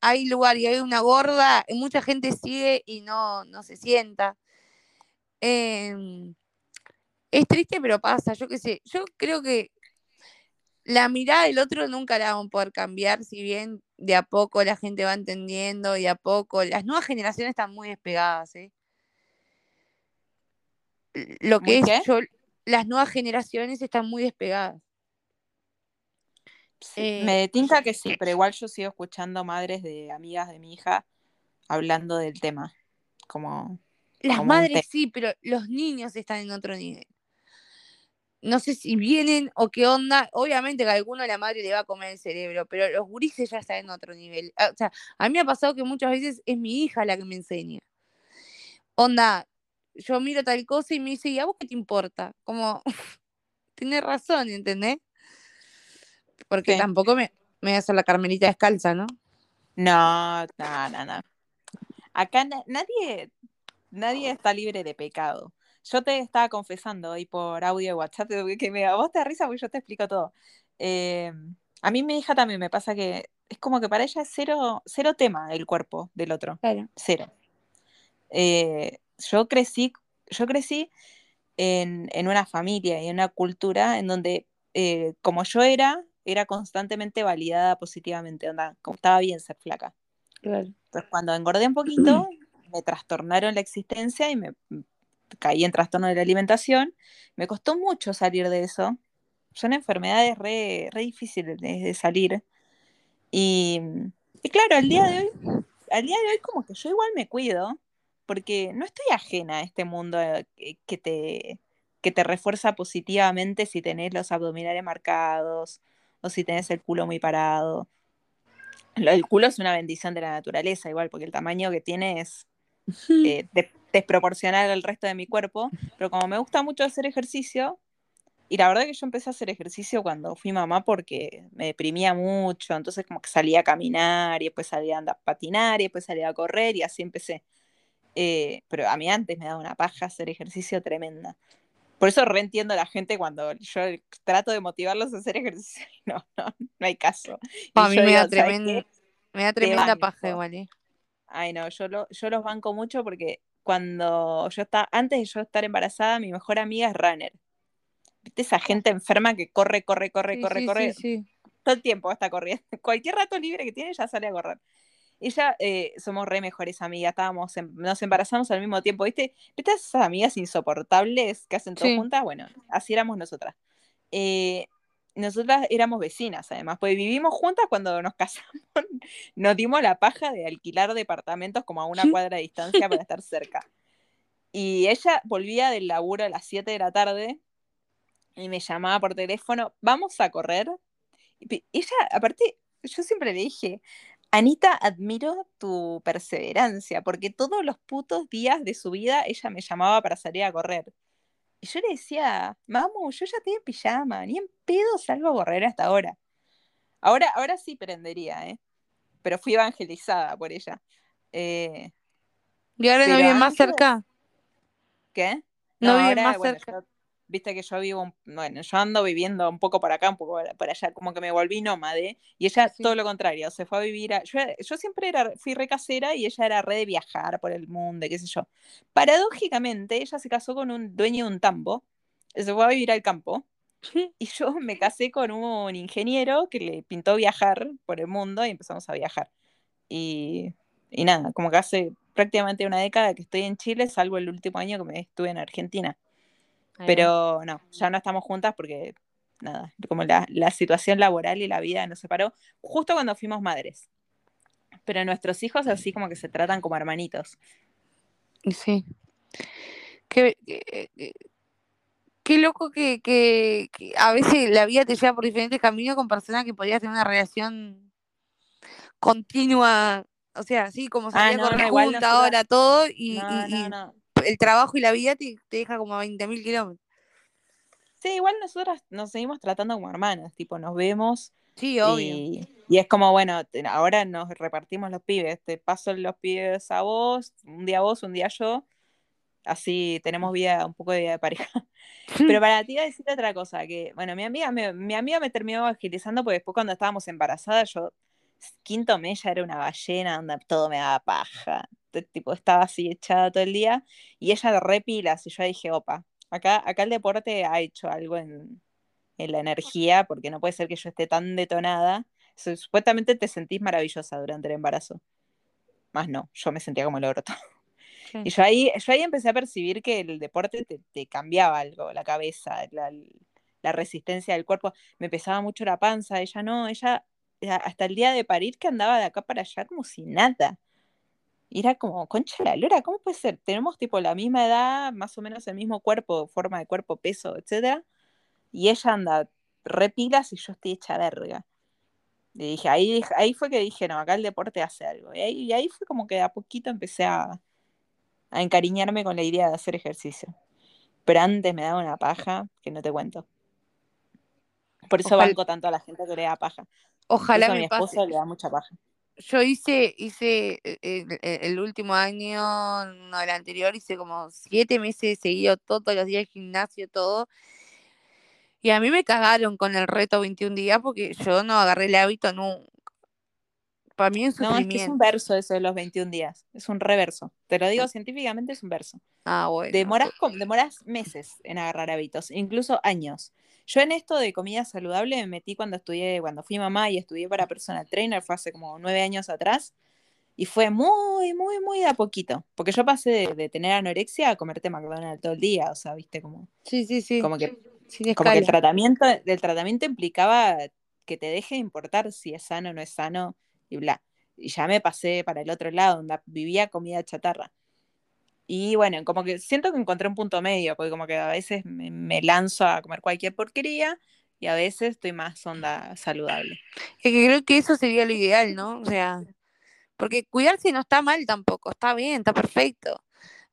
hay lugar y hay una gorda, mucha gente sigue y no, no se sienta. Em, es triste, pero pasa, yo qué sé, yo creo que la mirada del otro nunca la vamos a poder cambiar, si bien de a poco la gente va entendiendo y de a poco, las nuevas generaciones están muy despegadas, ¿eh? Lo que
¿Muy
es yo, las nuevas generaciones están muy despegadas.
Sí,
Eh,
me tinta que sí, pero igual yo sigo escuchando madres de amigas de mi hija hablando del tema. Como,
Las
como
madres sí, pero los niños están en otro nivel. No sé si vienen o qué onda. Obviamente que a alguno la madre le va a comer el cerebro, pero los gurises ya están en otro nivel. Ah, O sea, a mí me ha pasado que muchas veces es mi hija la que me enseña. Onda, yo miro tal cosa y me dice, ¿y a vos qué te importa? Como, tiene razón, ¿entendés? Porque
Sí.
tampoco me, me voy a hacer la carmelita descalza, ¿no?
No, no, no, no. Acá na- nadie, nadie está libre de pecado. Yo te estaba confesando hoy por audio de WhatsApp que- me, vos te risa porque yo te explico todo. Eh, a mí mi hija también me pasa que es como que para ella es cero, cero tema el cuerpo del otro.
Claro.
Cero. Eh, yo crecí, yo crecí en, en una familia y en una cultura en donde eh, como yo era, era constantemente validada positivamente. Onda, como estaba bien ser flaca.
Claro.
Entonces, cuando engordé un poquito, me trastornaron la existencia y me mm, caí en trastorno de la alimentación. Me costó mucho salir de eso. Son enfermedades re, re difíciles de, de salir. Y, y claro, al día de hoy, al día de hoy como que yo igual me cuido, porque no estoy ajena a este mundo eh, que- que te, que te refuerza positivamente si tenés los abdominales marcados o si tenés el culo muy parado. Del culo es una bendición de la naturaleza, igual, porque el tamaño que tiene es eh, de- desproporcional al resto de mi cuerpo. Pero como me gusta mucho hacer ejercicio, y la verdad que yo empecé a hacer ejercicio cuando fui mamá porque me deprimía mucho, entonces como que salía a caminar y después salía a andar a patinar y después salía a correr y así empecé. Eh, pero a mí antes me daba una paja hacer ejercicio tremenda. Por eso reentiendo a la gente cuando yo trato de motivarlos a hacer ejercicio no, no, no hay caso. Y
a mí me
digo,
da
"¿Sabes
tremenda,
qué?
me da tremenda
banco".
paja igual, ¿eh?
Ay, no, yo, lo- yo los banco mucho porque cuando yo estaba, antes de yo estar embarazada, mi mejor amiga es runner. ¿Viste esa gente enferma que corre, corre, corre,
Sí,
corre,
sí,
corre?
sí, sí.
Todo el tiempo está corriendo. Cualquier rato libre que tiene ya sale a correr. Ella, eh, somos re mejores amigas, estábamos en- nos embarazamos al mismo tiempo, ¿viste? ¿Viste esas amigas insoportables que hacen todo
Sí.
juntas? Bueno, así éramos nosotras. Eh, nosotras éramos vecinas, además, pues vivimos juntas cuando nos casamos. Nos dimos la paja de alquilar departamentos como a una cuadra de distancia para estar cerca. Y ella volvía del laburo a las 7 de la tarde y me llamaba por teléfono, vamos a correr. Y ella, aparte, yo siempre le dije, Anita, admiro tu perseverancia, porque todos los putos días de su vida ella me llamaba para salir a correr. Y yo le decía, mamu, yo ya estoy en pijama, ni en pedo salgo a correr hasta ahora. Ahora, ahora sí prendería, ¿eh? Pero fui evangelizada por ella. Eh,
¿Y ahora no viven más cerca?
¿Qué?
No viven más
bueno,
cerca.
yo- viste que yo vivo, bueno, yo ando viviendo un poco para acá, un poco para, para allá, como que me volví nómade, y ella
Sí.
todo lo contrario, se fue a vivir a, yo, yo siempre era, fui re casera y ella era re de viajar por el mundo, y qué sé yo. Paradójicamente, ella se casó con un dueño de un tambo, se fue a vivir al campo, y yo me casé con un ingeniero que le pintó viajar por el mundo y empezamos a viajar. Y, y nada, como que hace prácticamente una década que estoy en Chile, salvo el último año que me estuve en Argentina. Pero no, ya no estamos juntas porque nada, como la, la situación laboral y la vida nos separó justo cuando fuimos madres. Pero nuestros hijos así como que se tratan como hermanitos.
Sí. Qué, qué, qué loco que, que- que a veces la vida te lleva por diferentes caminos con personas que podías tener una relación continua. O sea, así como
Ah,
salía a
no,
correr
no,
juntas
nosotras-
ahora todo y,
No,
y-
no,
y
no.
El trabajo y la vida te, te deja como a 20.000 kilómetros.
Sí, igual nosotras nos seguimos tratando como hermanas, tipo, nos vemos
Sí, obvio.
y, y es como, bueno, ahora nos repartimos los pibes, te paso los pibes a vos, un día vos, un día yo, así tenemos vida, un poco de vida de pareja. Pero para ti iba a decir otra cosa, que, bueno, mi amiga me, mi amiga me terminó agilizando porque después cuando estábamos embarazadas, yo, quinto mes ya era una ballena, donde todo me daba paja, tipo, estaba así echada todo el día, y ella repilas, y yo dije, opa, acá, acá el deporte ha hecho algo en, en la energía, porque no puede ser que yo esté tan detonada. Su- Supuestamente te sentís maravillosa durante el embarazo. Más no, yo me sentía como el orto.
Sí.
Y yo ahí, yo ahí empecé a percibir que el deporte te, te cambiaba algo, la cabeza, la, la resistencia del cuerpo. Me pesaba mucho la panza, ella no, ella ella hasta el día de parir que andaba de acá para allá como si nada. Y era como, concha la lora, ¿cómo puede ser? Tenemos tipo la misma edad, más o menos el mismo cuerpo, forma de cuerpo, peso, etcétera. Y ella anda repilas y yo estoy hecha verga. Y dije, ahí, ahí fue que dije, no, acá el deporte hace algo. Y ahí, y ahí fue como que a poquito empecé a, a encariñarme con la idea de hacer ejercicio. Pero antes me daba una paja que no te cuento. Por eso
Ojalá-
banco tanto a la gente que le da paja.
Ojalá
Incluso a mi esposo
pase.
le da mucha paja.
Yo hice, hice eh, el, el- el último año, no el anterior, hice como siete meses seguido todos los días gimnasio, todo. Y a mí me cagaron con el reto 21 días porque yo no agarré el hábito nunca. Para mí es un
No, es que es un verso eso de los 21 días. Es un reverso. Te lo digo científicamente, es un verso.
Ah, bueno.
Demoras, demoras meses en agarrar hábitos, incluso años. Yo en esto de comida saludable me metí cuando estudié, cuando fui mamá y estudié para personal trainer, fue hace como nueve años atrás, y fue muy, muy, muy de a poquito. Porque yo pasé de, de tener anorexia a comerte McDonald's todo el día, o sea, viste, como,
Sí, sí, sí.
como que, como que el tratamiento, el tratamiento implicaba que te deje de importar si es sano o no es sano, y bla. Y ya me pasé para el otro lado, donde vivía comida chatarra. Y bueno, como que siento que encontré un punto medio, porque como que a veces me, lanzo a comer cualquier porquería y a veces estoy más onda saludable.
Es que creo que eso sería lo ideal, ¿no? O sea, porque cuidarse no está mal tampoco, está bien, está perfecto.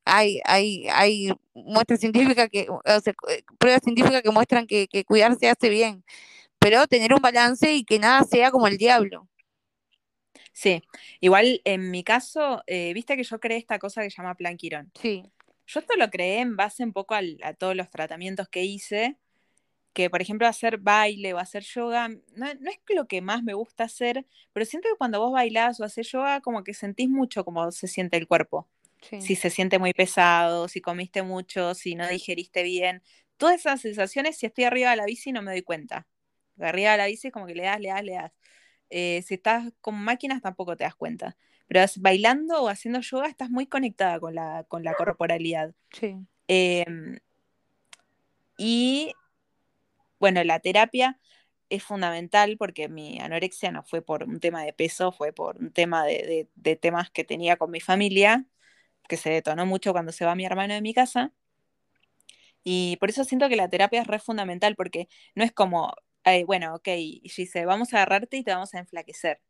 Hay, hay, hay muestras científicas que, o sea, eh, pruebas científicas que muestran que, que cuidarse hace bien, pero tener un balance y que nada sea como el diablo.
Sí, igual en mi caso, eh, viste que yo creé esta cosa que se llama Plan Quirón.
Sí,
Yo esto lo creé en base un poco al- a todos los tratamientos que hice, que por ejemplo hacer baile o hacer yoga, no, no es lo que más me gusta hacer, pero siento que cuando vos bailás o haces yoga, como que sentís mucho cómo se siente el cuerpo.
sí.
si se siente muy pesado, si comiste mucho, si no digeriste bien. Todas esas sensaciones, si estoy arriba de la bici, no me doy cuenta. Arriba de la bici es como que le das, le das, le das. Eh, si estás con máquinas, tampoco te das cuenta. Pero bailando o haciendo yoga, estás muy conectada con la, con la corporalidad.
sí.
Em, y bueno, la terapia es fundamental porque mi anorexia no fue por un tema de peso, fue por un tema de, de- de temas que tenía con mi familia, que se detonó mucho cuando se va mi hermano de mi casa. Y por eso siento que la terapia es re fundamental, porque no es como, "Ay, bueno, ok, Gise, vamos a agarrarte y te vamos a enflaquecer.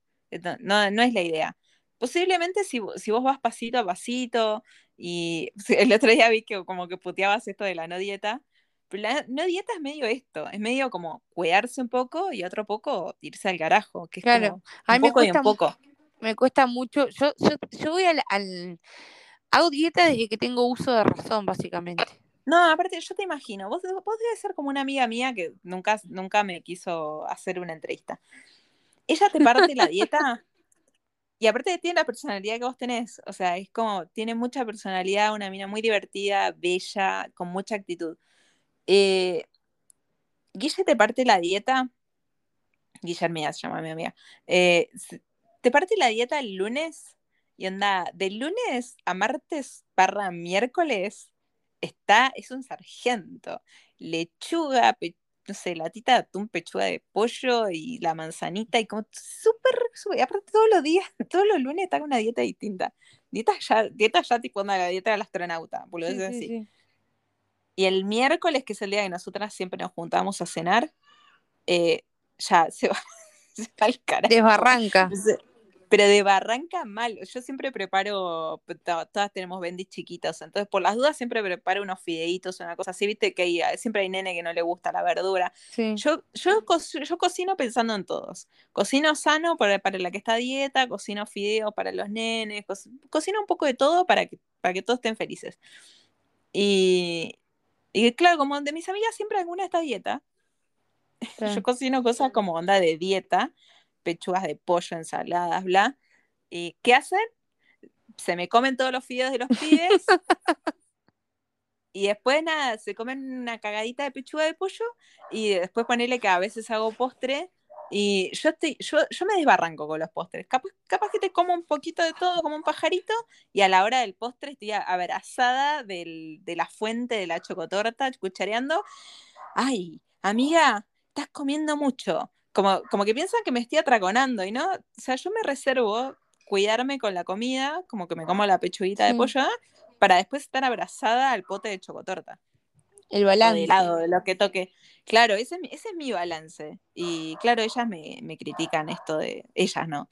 No, no es la idea. Posiblemente si, si vos vas pasito a pasito, y el otro día vi que como que puteabas esto de la no dieta, pero la no dieta es medio esto, es medio como cuidarse un poco y otro poco irse al carajo, que es
Claro.
como
A
un
mí me
poco y un
cuesta,
poco.
me cuesta mucho. Yo, yo, yo voy al, al- Hago dieta desde que tengo uso de razón, básicamente.
No, aparte, yo te imagino, vos, vos debes ser como una amiga mía que nunca, nunca me quiso hacer una entrevista. Ella te parte la dieta y aparte tiene la personalidad que vos tenés. O sea, es como, tiene mucha personalidad, una mina muy divertida, bella, con mucha actitud. Eh, Guille te parte la dieta, Guillermina se llama mi amiga, eh, te parte la dieta el lunes y anda, de lunes a martes barra miércoles está, es un sargento. Lechuga, pe- no sé, latita de atún, pechuga de pollo y la manzanita y como súper, súper, aparte todos los días, todos los lunes está con una dieta distinta. Dieta ya, dieta ya tipo onda, la dieta del astronauta, por lo
Sí, sí,
así.
sí.
Y el miércoles, que es el día que nosotras siempre nos juntábamos a cenar, eh, ya se va, se va al carajo.
Desbarranca.
Se- Pero de barranca mal. Yo siempre preparo, to- todas tenemos bendis chiquitos, entonces por las dudas siempre preparo unos fideitos, una cosa así, viste que hay- eh, siempre hay nene que no le gusta la verdura.
Sí.
Yo, yo, co- yo cocino pensando en todos. Cocino sano para, para la que está a dieta, cocino fideo para los nenes, co- cocino un poco de todo para que, para que todos estén felices. Y, y claro, como de mis amigas siempre alguna está a dieta,
Sí.
yo cocino cosas como onda de dieta, pechugas de pollo, ensaladas, bla. ¿Y qué hacen? Se me comen todos los fideos de los pibes. y después nada, se comen una cagadita de pechuga de pollo. Y después ponerle que a veces hago postre. Y yo, estoy, yo, yo me desbarranco con los postres. Capaz, capaz que te como un poquito de todo como un pajarito. Y a la hora del postre estoy abrazada del- de la fuente de la chocotorta, cuchareando. Ay, amiga, estás comiendo mucho. Como, como que piensan que me estoy atraconando, y no, o sea, yo me reservo cuidarme con la comida, como que me como la pechuguita de
Sí.
pollo, para después estar abrazada al pote de chocotorta
El
o de
balance.
helado, de lo que toque. Claro, ese, es mi- ese es mi balance. Y claro, ellas me, me critican esto de, ellas no,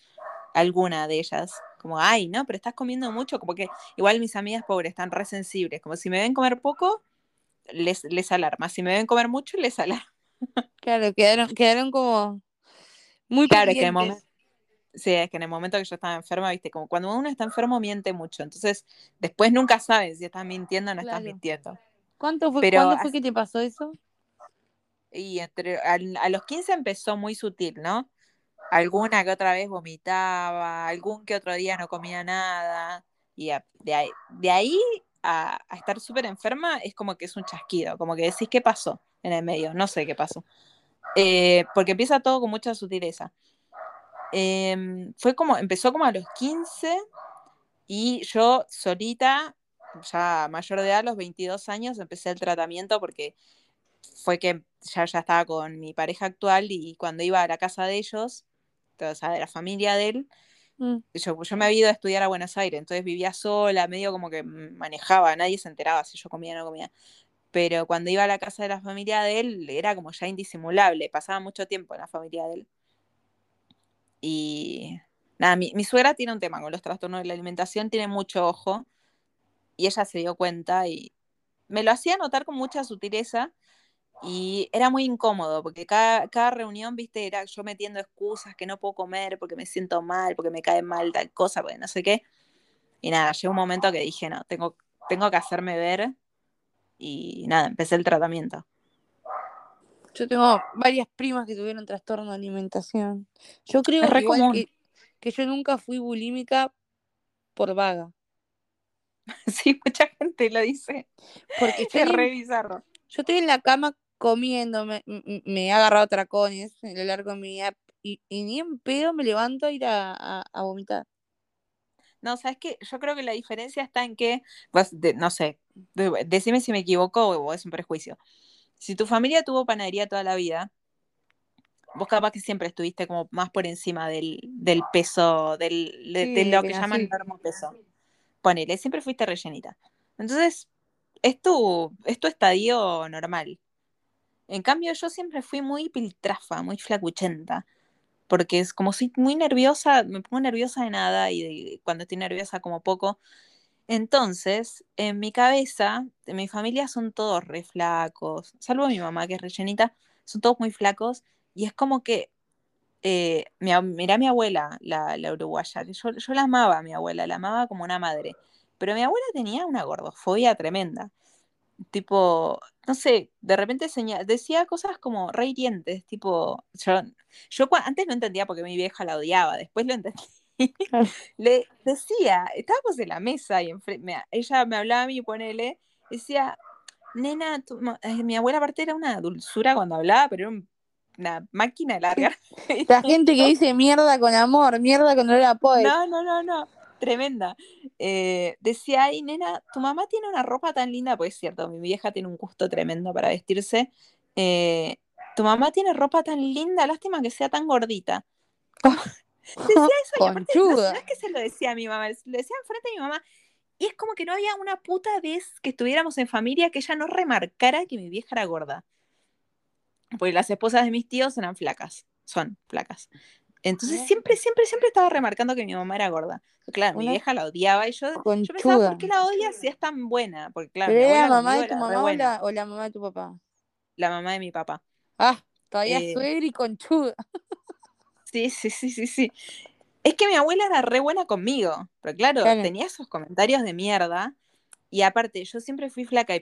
alguna de ellas, como, ay, no, pero estás comiendo mucho, como que igual mis amigas pobres están re sensibles, como si me ven comer poco, les, les alarma, si me ven comer mucho, les alarma.
Claro, quedaron, quedaron como muy
Claro, es que en el
pendientes.
momento, sí, es que en el momento que yo estaba enferma, viste, como cuando uno está enfermo miente mucho, entonces después nunca saben si estás mintiendo o no estás mintiendo.
¿Cuánto fue,
Pero
¿Cuándo fue que te pasó eso?
Y entre, al- a, los 15 empezó muy sutil, ¿no? Alguna que otra vez vomitaba, algún que otro día no comía nada, y a- de ahí, de ahí a, a estar súper enferma es como que es un chasquido, como que decís qué pasó en el medio, no sé qué pasó. Eh, porque empieza todo con mucha sutileza. Em, fue como, empezó como a los 15 y yo solita, ya mayor de edad, a los 22 años, empecé el tratamiento porque fue que ya, ya estaba con mi pareja actual y cuando iba a la casa de ellos, sea, de la familia de él,
Mm,
yo, yo me había ido a estudiar a Buenos Aires, entonces vivía sola, medio como que manejaba, nadie se enteraba si yo comía o no comía. Pero cuando iba a la casa de la familia de él, era como ya indisimulable, pasaba mucho tiempo en la familia de él. Y nada, mi, mi suegra tiene un tema con los trastornos de la alimentación, tiene mucho ojo, y ella se dio cuenta y me lo hacía notar con mucha sutileza, y era muy incómodo, porque cada, cada reunión, viste, era yo metiendo excusas que no puedo comer porque me siento mal, porque me cae mal tal cosa, porque no sé qué. Y nada, llegó un momento que dije, no, tengo, tengo que hacerme ver. Y nada, empecé el tratamiento.
Yo tengo varias primas que tuvieron trastorno de alimentación. Yo creo igual que, que yo nunca fui bulímica por vaga.
Sí, mucha gente lo dice.
Porque
Es re bizarro.
yo estoy en la cama comiendo, me, he agarrado tracones a lo largo de mi vida y, y ni en pedo me levanto a ir a, a- a vomitar.
No, ¿sabes qué? Yo creo que la diferencia está en que, pues, de- no sé, de- decime si me equivoco o es un prejuicio. Si tu familia tuvo panadería toda la vida, vos capaz que siempre estuviste como más por encima del, del peso, del, de,
Sí,
de lo
que
que llaman
nací.
normo peso. Ponele, siempre fuiste rellenita. Entonces, es tu, es tu estadio normal. En cambio, yo siempre fui muy piltrafa, muy flacuchenta. Porque es como soy muy nerviosa, me pongo nerviosa de nada y de- cuando estoy nerviosa como poco. Entonces, en mi cabeza, de mi familia son todos re flacos, salvo mi mamá que es rellenita, son todos muy flacos y es como que, eh, mi abuela, la, uruguaya, yo, la amaba mi abuela, la amaba como una madre, pero mi abuela tenía una gordofobia tremenda, tipo, no sé, de repente decía cosas como re hirientes, tipo, yo, yo antes no entendía por qué mi vieja la odiaba, después lo entendí. Le decía, estábamos en la mesa y enfre- me- ella me hablaba a mí, ponele, decía, nena, tu eh, mi abuela aparte era una dulzura cuando hablaba, pero era un- una máquina de largar.
La gente que dice mierda con amor, mierda con olor a poet.
No, no, no, no, tremenda. Eh, decía, ay, nena, tu mamá tiene una ropa tan linda, pues es cierto, mi vieja tiene un gusto tremendo para vestirse. eh, tu mamá tiene ropa tan linda, lástima que sea tan gordita. Decía eso y aparte no, es que se lo decía a mi mamá, lo decía enfrente de mi mamá. Y es como que no había una puta vez que estuviéramos en familia que ella no remarcara que mi vieja era gorda. Porque las esposas de mis tíos eran flacas, son flacas. Entonces siempre, siempre, siempre estaba remarcando que mi mamá era gorda. Claro, mi vieja la odiaba y yo, yo pensaba. ¿por qué la odia si es tan buena? Porque claro,
¿Pero era la mamá de tu mamá o la, o la mamá de tu papá?
La mamá de mi papá.
Ah, todavía
Eh,
suegra y conchuda.
Sí, sí, sí, sí, sí. Es que mi abuela era re buena conmigo, pero claro,
Claro.
tenía esos comentarios de mierda. Y aparte, yo siempre fui flaca y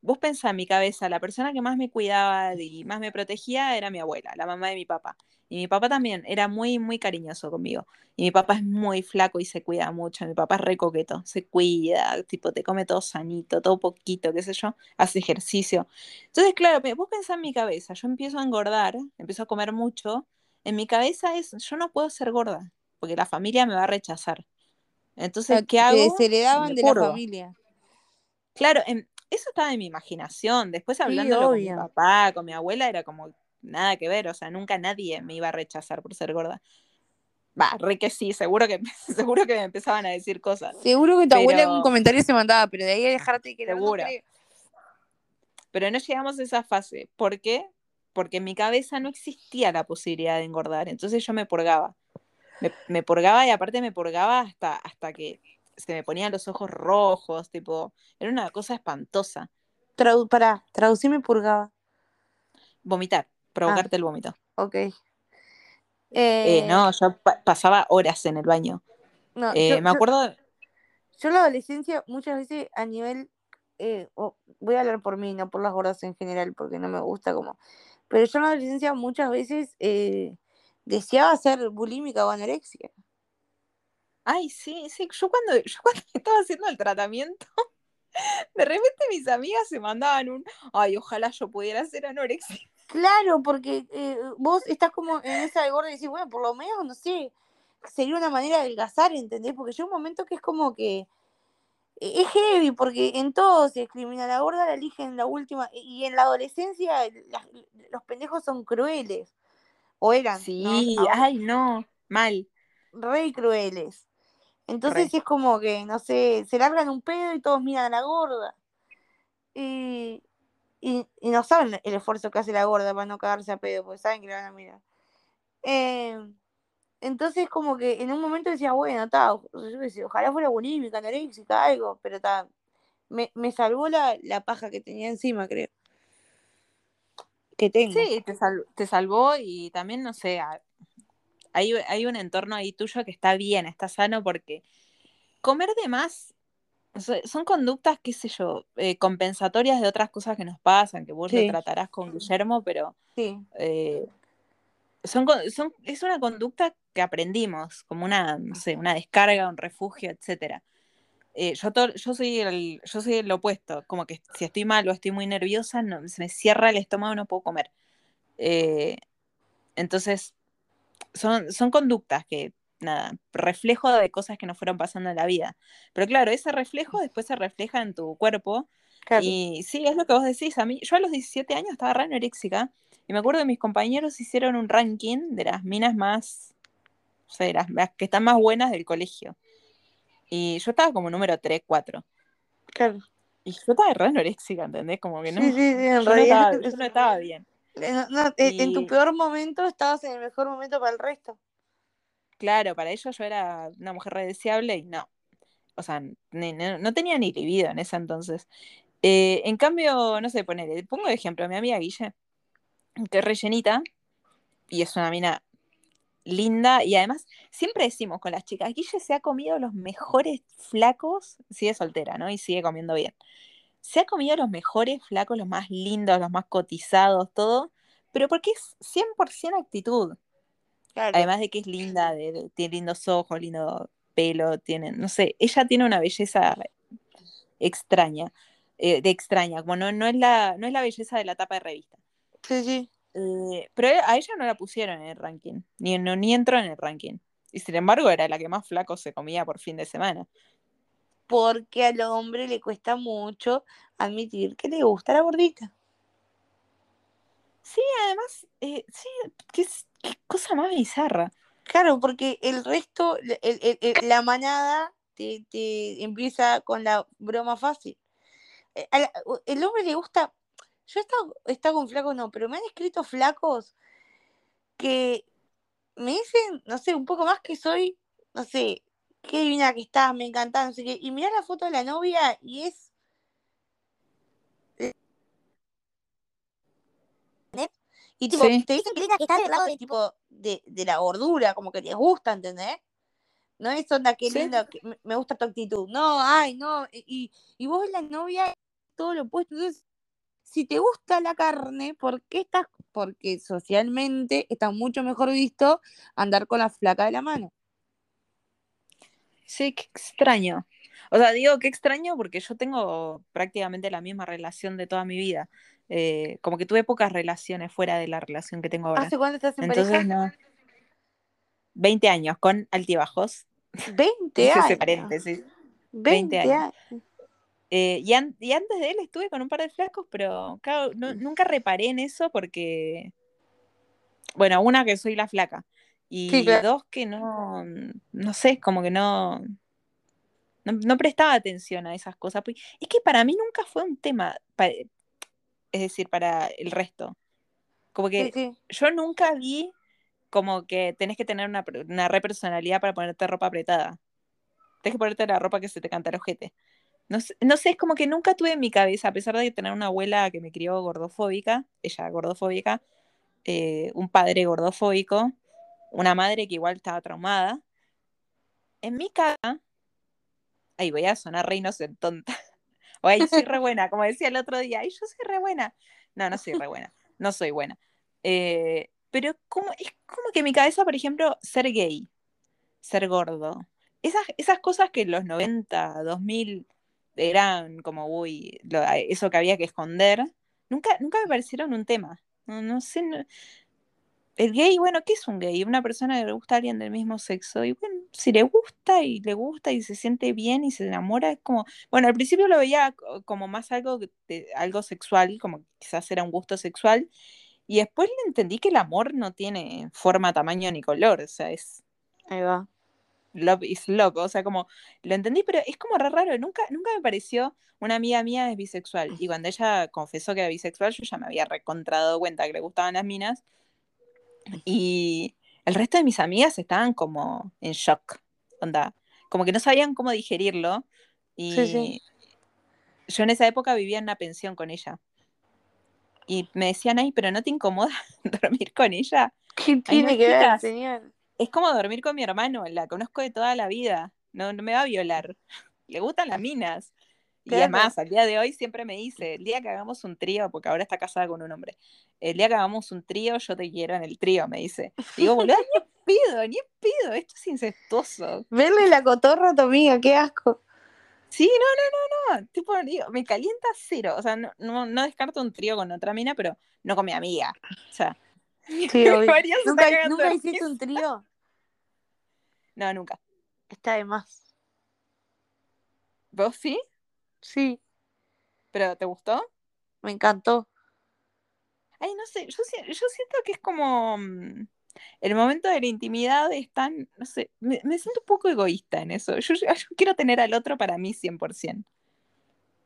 vos pensás en mi cabeza, la persona que más me cuidaba y más me protegía era mi abuela, la mamá de mi papá. Y mi papá también era muy, muy cariñoso conmigo. Y mi papá es muy flaco y se cuida mucho. Mi papá es re coqueto, se cuida, tipo, te come todo sanito, todo poquito, qué sé yo, hace ejercicio. Entonces, claro, vos pensás en mi cabeza, yo empiezo a engordar, empiezo a comer mucho. En mi cabeza es, yo no puedo ser gorda, porque la familia me va a rechazar.
O sea,
Entonces, ¿qué
te
hago?
desheredaban
Me
de la familia.
Claro, en- eso estaba en mi imaginación. Después
Sí,
hablándolo con mi papá, con mi abuela, era como nada que ver. O sea, nunca nadie me iba a rechazar por ser gorda. Va, re que sí, seguro que, seguro que me empezaban a decir cosas.
Seguro que tu abuela en un comentario se mandaba, pero de ahí a dejarte no
seguro.
creo.
Pero no llegamos a esa fase. ¿Por qué? Porque en mi cabeza no existía la posibilidad de engordar. Entonces yo me purgaba. Me, me purgaba y aparte me purgaba hasta, hasta que se me ponían los ojos rojos, tipo, era una cosa espantosa.
Tradu pará, traducime purgaba.
Vomitar,
Ah,
provocarte el vómito.
ok.
Eh,
Eh,
no, yo pa- pasaba horas en el baño.
no,
Eh,
yo,
me
yo,
acuerdo,
yo en la adolescencia muchas veces a nivel, eh, o- voy a hablar por mí, no por las gordas en general, porque no me gusta como, pero yo en la adolescencia muchas veces eh, deseaba ser bulímica o anorexia.
Ay, sí, sí, yo cuando, yo cuando estaba haciendo el tratamiento, de repente mis amigas se mandaban un, ay, ojalá yo pudiera ser anorexia.
Claro, porque eh, vos estás como en esa de gorda y decís, bueno, por lo menos, no sé, sería una manera de adelgazar, ¿entendés? Porque llega un momento que es como que eh, es heavy, porque en todo se discrimina. La gorda la eligen la última, y en la adolescencia la- los pendejos son crueles, o eran.
Sí, ay, no, mal,
re crueles. Entonces
re.
es como que, no sé, se largan un pedo y todos miran a la gorda. Y, y, y no saben el esfuerzo que hace la gorda para no cagarse a pedo, porque saben que la van a mirar. Eh, entonces como que en un momento decía, bueno, está, ojalá fuera bulímica, anoréxica, algo, pero está, me, me salvó la, la paja que tenía encima, creo, que tengo.
Sí, te, sal- te salvó y también, no sé, a- hay, hay un entorno ahí tuyo que está bien, está sano, porque comer de más son conductas, qué sé yo, eh, compensatorias de otras cosas que nos pasan, que vos lo
Sí,
tratarás con Guillermo, pero
sí,
eh, son, son, es una conducta que aprendimos, como una, no sé, una descarga, un refugio, etcétera. Eh, yo, to- yo, soy el, yo soy el opuesto, como que si estoy mal o estoy muy nerviosa, no, se me cierra el estómago, no puedo comer. Eh, entonces, son, son conductas que, nada, reflejo de cosas que nos fueron pasando en la vida. Pero claro, ese reflejo después se refleja en tu cuerpo.
claro.
Y sí, es lo que vos decís. A mí, yo a los 17 años estaba re anoréxica y me acuerdo que mis compañeros hicieron un ranking de las minas más, o sea, las, las que están más buenas del colegio. Y yo estaba como número 3, 4.
Claro.
Y yo estaba re anoréxica, ¿entendés? Como que
Sí,
no,
sí, sí, en
yo no estaba,
realidad.
yo no estaba bien.
Eh, no- eh, en tu peor momento estabas en el mejor momento para el resto.
claro, para ellos yo era una mujer re deseable y no. O sea, ni- no, no tenía ni libido en ese entonces. Eh, en cambio, no sé, ponele, pongo de ejemplo a mi amiga Guille, que es rellenita y es una mina linda y además siempre decimos con las chicas, Guille se ha comido los mejores flacos, sigue soltera, ¿no? Y sigue comiendo bien. Se ha comido los mejores flacos, los más lindos, los más cotizados, todo, pero porque es 100% actitud.
Claro.
Además de que es linda, de- de- tiene lindos ojos, lindo pelo, tiene, no sé, ella tiene una belleza extraña, eh, de extraña, como no, no, es la, no es la belleza de la tapa de revista.
Sí, sí.
Eh, pero a ella no la pusieron en el ranking, ni, no, ni entró en el ranking. Y sin embargo era la que más flaco se comía por fin de semana.
Porque al hombre le cuesta mucho admitir que le gusta la gordita.
Sí, además, eh, sí, qué, cosa más bizarra.
Claro, porque el resto, el- el- el- la manada te, te empieza con la broma fácil. Eh, la- el hombre le gusta, yo he estado, he estado con flacos, no, pero me han escrito flacos que me dicen, no sé, un poco más que soy, no sé, qué divina que estás, me encanta, no sé qué. Y mirás la foto de la novia y es. Y tipo,
Sí.
te dicen que linda que estás del lado de, tipo, de, de la gordura, como que les gusta, ¿entendés? No es onda, qué
Sí.
lindo, que me- me gusta tu actitud. No, ay, no. Y, y vos la novia, todo lo opuesto. Entonces, si te gusta la carne, ¿por qué estás? Porque socialmente está mucho mejor visto andar con la flaca de la mano.
Sí, qué extraño. O sea, digo qué extraño porque yo tengo prácticamente la misma relación de toda mi vida. Eh, como que tuve pocas relaciones fuera de la relación que tengo ahora.
¿Hace cuánto estás en
Entonces,
pareja?
no. 20 años con altibajos.
20
Hice ese
años.
paréntesis.
20
años.
años.
Eh, y, an- y antes de él estuve con un par de flacos, pero claro, no- nunca reparé en eso porque, bueno, una que soy la flaca y
Sí, claro.
dos que no, no sé, como que no, no, no prestaba atención a esas cosas. Es que para mí nunca fue un tema, es decir, para el resto. Como que
Sí, sí.
yo nunca vi como que tenés que tener una, una re personalidad para ponerte ropa apretada. Tenés que ponerte la ropa que se te canta el ojete. No sé, no sé, es como que nunca tuve en mi cabeza, a pesar de tener una abuela que me crió gordofóbica, ella gordofóbica, eh, un padre gordofóbico, una madre que igual estaba traumada. En mi casa, ahí voy a sonar re tonta. O ahí soy re buena, como decía el otro día, ay, yo soy re buena. No, no soy re buena, no soy buena. Eh, pero como, es como que en mi cabeza, por ejemplo, ser gay, ser gordo, esas, esas cosas que en los 90, 2000 eran como, uy, lo- eso que había que esconder, nunca, nunca me parecieron un tema. No, no sé, el gay, bueno, ¿qué es un gay? Una persona que le gusta a alguien del mismo sexo. Y bueno, si le gusta y le gusta y se siente bien y se enamora, es como, bueno, al principio lo veía co- como más algo, de- algo sexual, como quizás era un gusto sexual. Y después le entendí que el amor no tiene forma, tamaño ni color. O sea, es
Ahí va.
love is love. O sea, como lo entendí, pero es como re raro. Nunca, nunca me pareció una amiga mía es bisexual. Y cuando ella confesó que era bisexual, yo ya me había recontrado cuenta que le gustaban las minas. Y el resto de mis amigas estaban como en shock. Onda, como que no sabían cómo digerirlo. Y
Sí, sí.
yo en esa época vivía en una pensión con ella. Y me decían, ay, pero ¿no te incomoda dormir con ella?
¿Qué
Ay,
tiene
no,
que ver,
chicas.
señor?
Es como dormir con mi hermano, la conozco de toda la vida. No, no me va a violar. Le gustan las minas. Y
Claro.
además, al día de hoy siempre me dice, el día que hagamos un trío, porque ahora está casada con un hombre, el día que hagamos un trío, yo te quiero en el trío, me dice. Digo, boludo, ni pido, ni pido, esto es incestuoso.
Verle la cotorra a tu amiga, qué asco.
Sí, no, no, no, no, tipo, digo, me calienta cero, o sea, no, no, no descarto un trío con otra mina, pero no con mi amiga. O sea,
Sí, ¿Nunca, ¿nunca hiciste un trío?
no, nunca.
Está de más.
¿Vos sí?
Sí,
¿Pero te gustó?
me encantó.
Ay, no sé, yo, yo siento que es como mm, el momento de la intimidad es tan, no sé, me, me siento un poco egoísta en eso. Yo, yo- yo quiero tener al otro para mí 100%.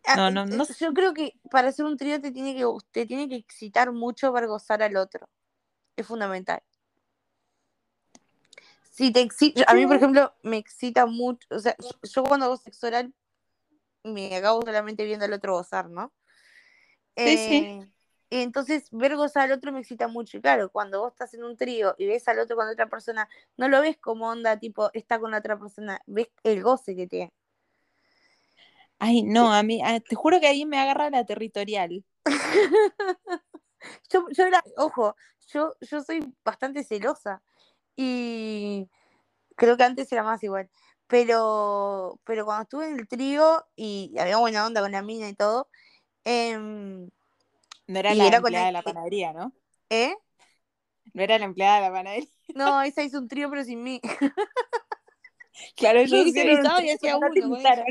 Ah,
No, no, no
eh, Yo creo que para hacer un trío te tiene que, te tiene que excitar mucho para gozar al otro. Es fundamental. Si te exci- a mí, por ejemplo, me excita mucho. O sea, yo, yo cuando hago sexo oral me acabo solamente viendo al otro gozar, ¿no?
Sí, sí.
Eh, Entonces, ver gozar al otro me excita mucho. Y claro, cuando vos estás en un trío y ves al otro con otra persona, no lo ves como onda, tipo, está con la otra persona, ves el goce que tiene.
Ay, no, a mí, ah, te juro que ahí me agarra la territorial.
Yo, yo era, ojo, yo, yo soy bastante celosa y creo que antes era más igual. Pero, pero cuando estuve en el trío y había buena onda con la mina y todo, em,
No era la
era
empleada de la panadería, ¿no?
¿eh?
No era la empleada de la panadería.
No, esa hizo un trío pero sin mí.
Claro,
Y
ellos
ahí se
hicieron un
besaba y
trío,
hacía
no
uno
invitaron.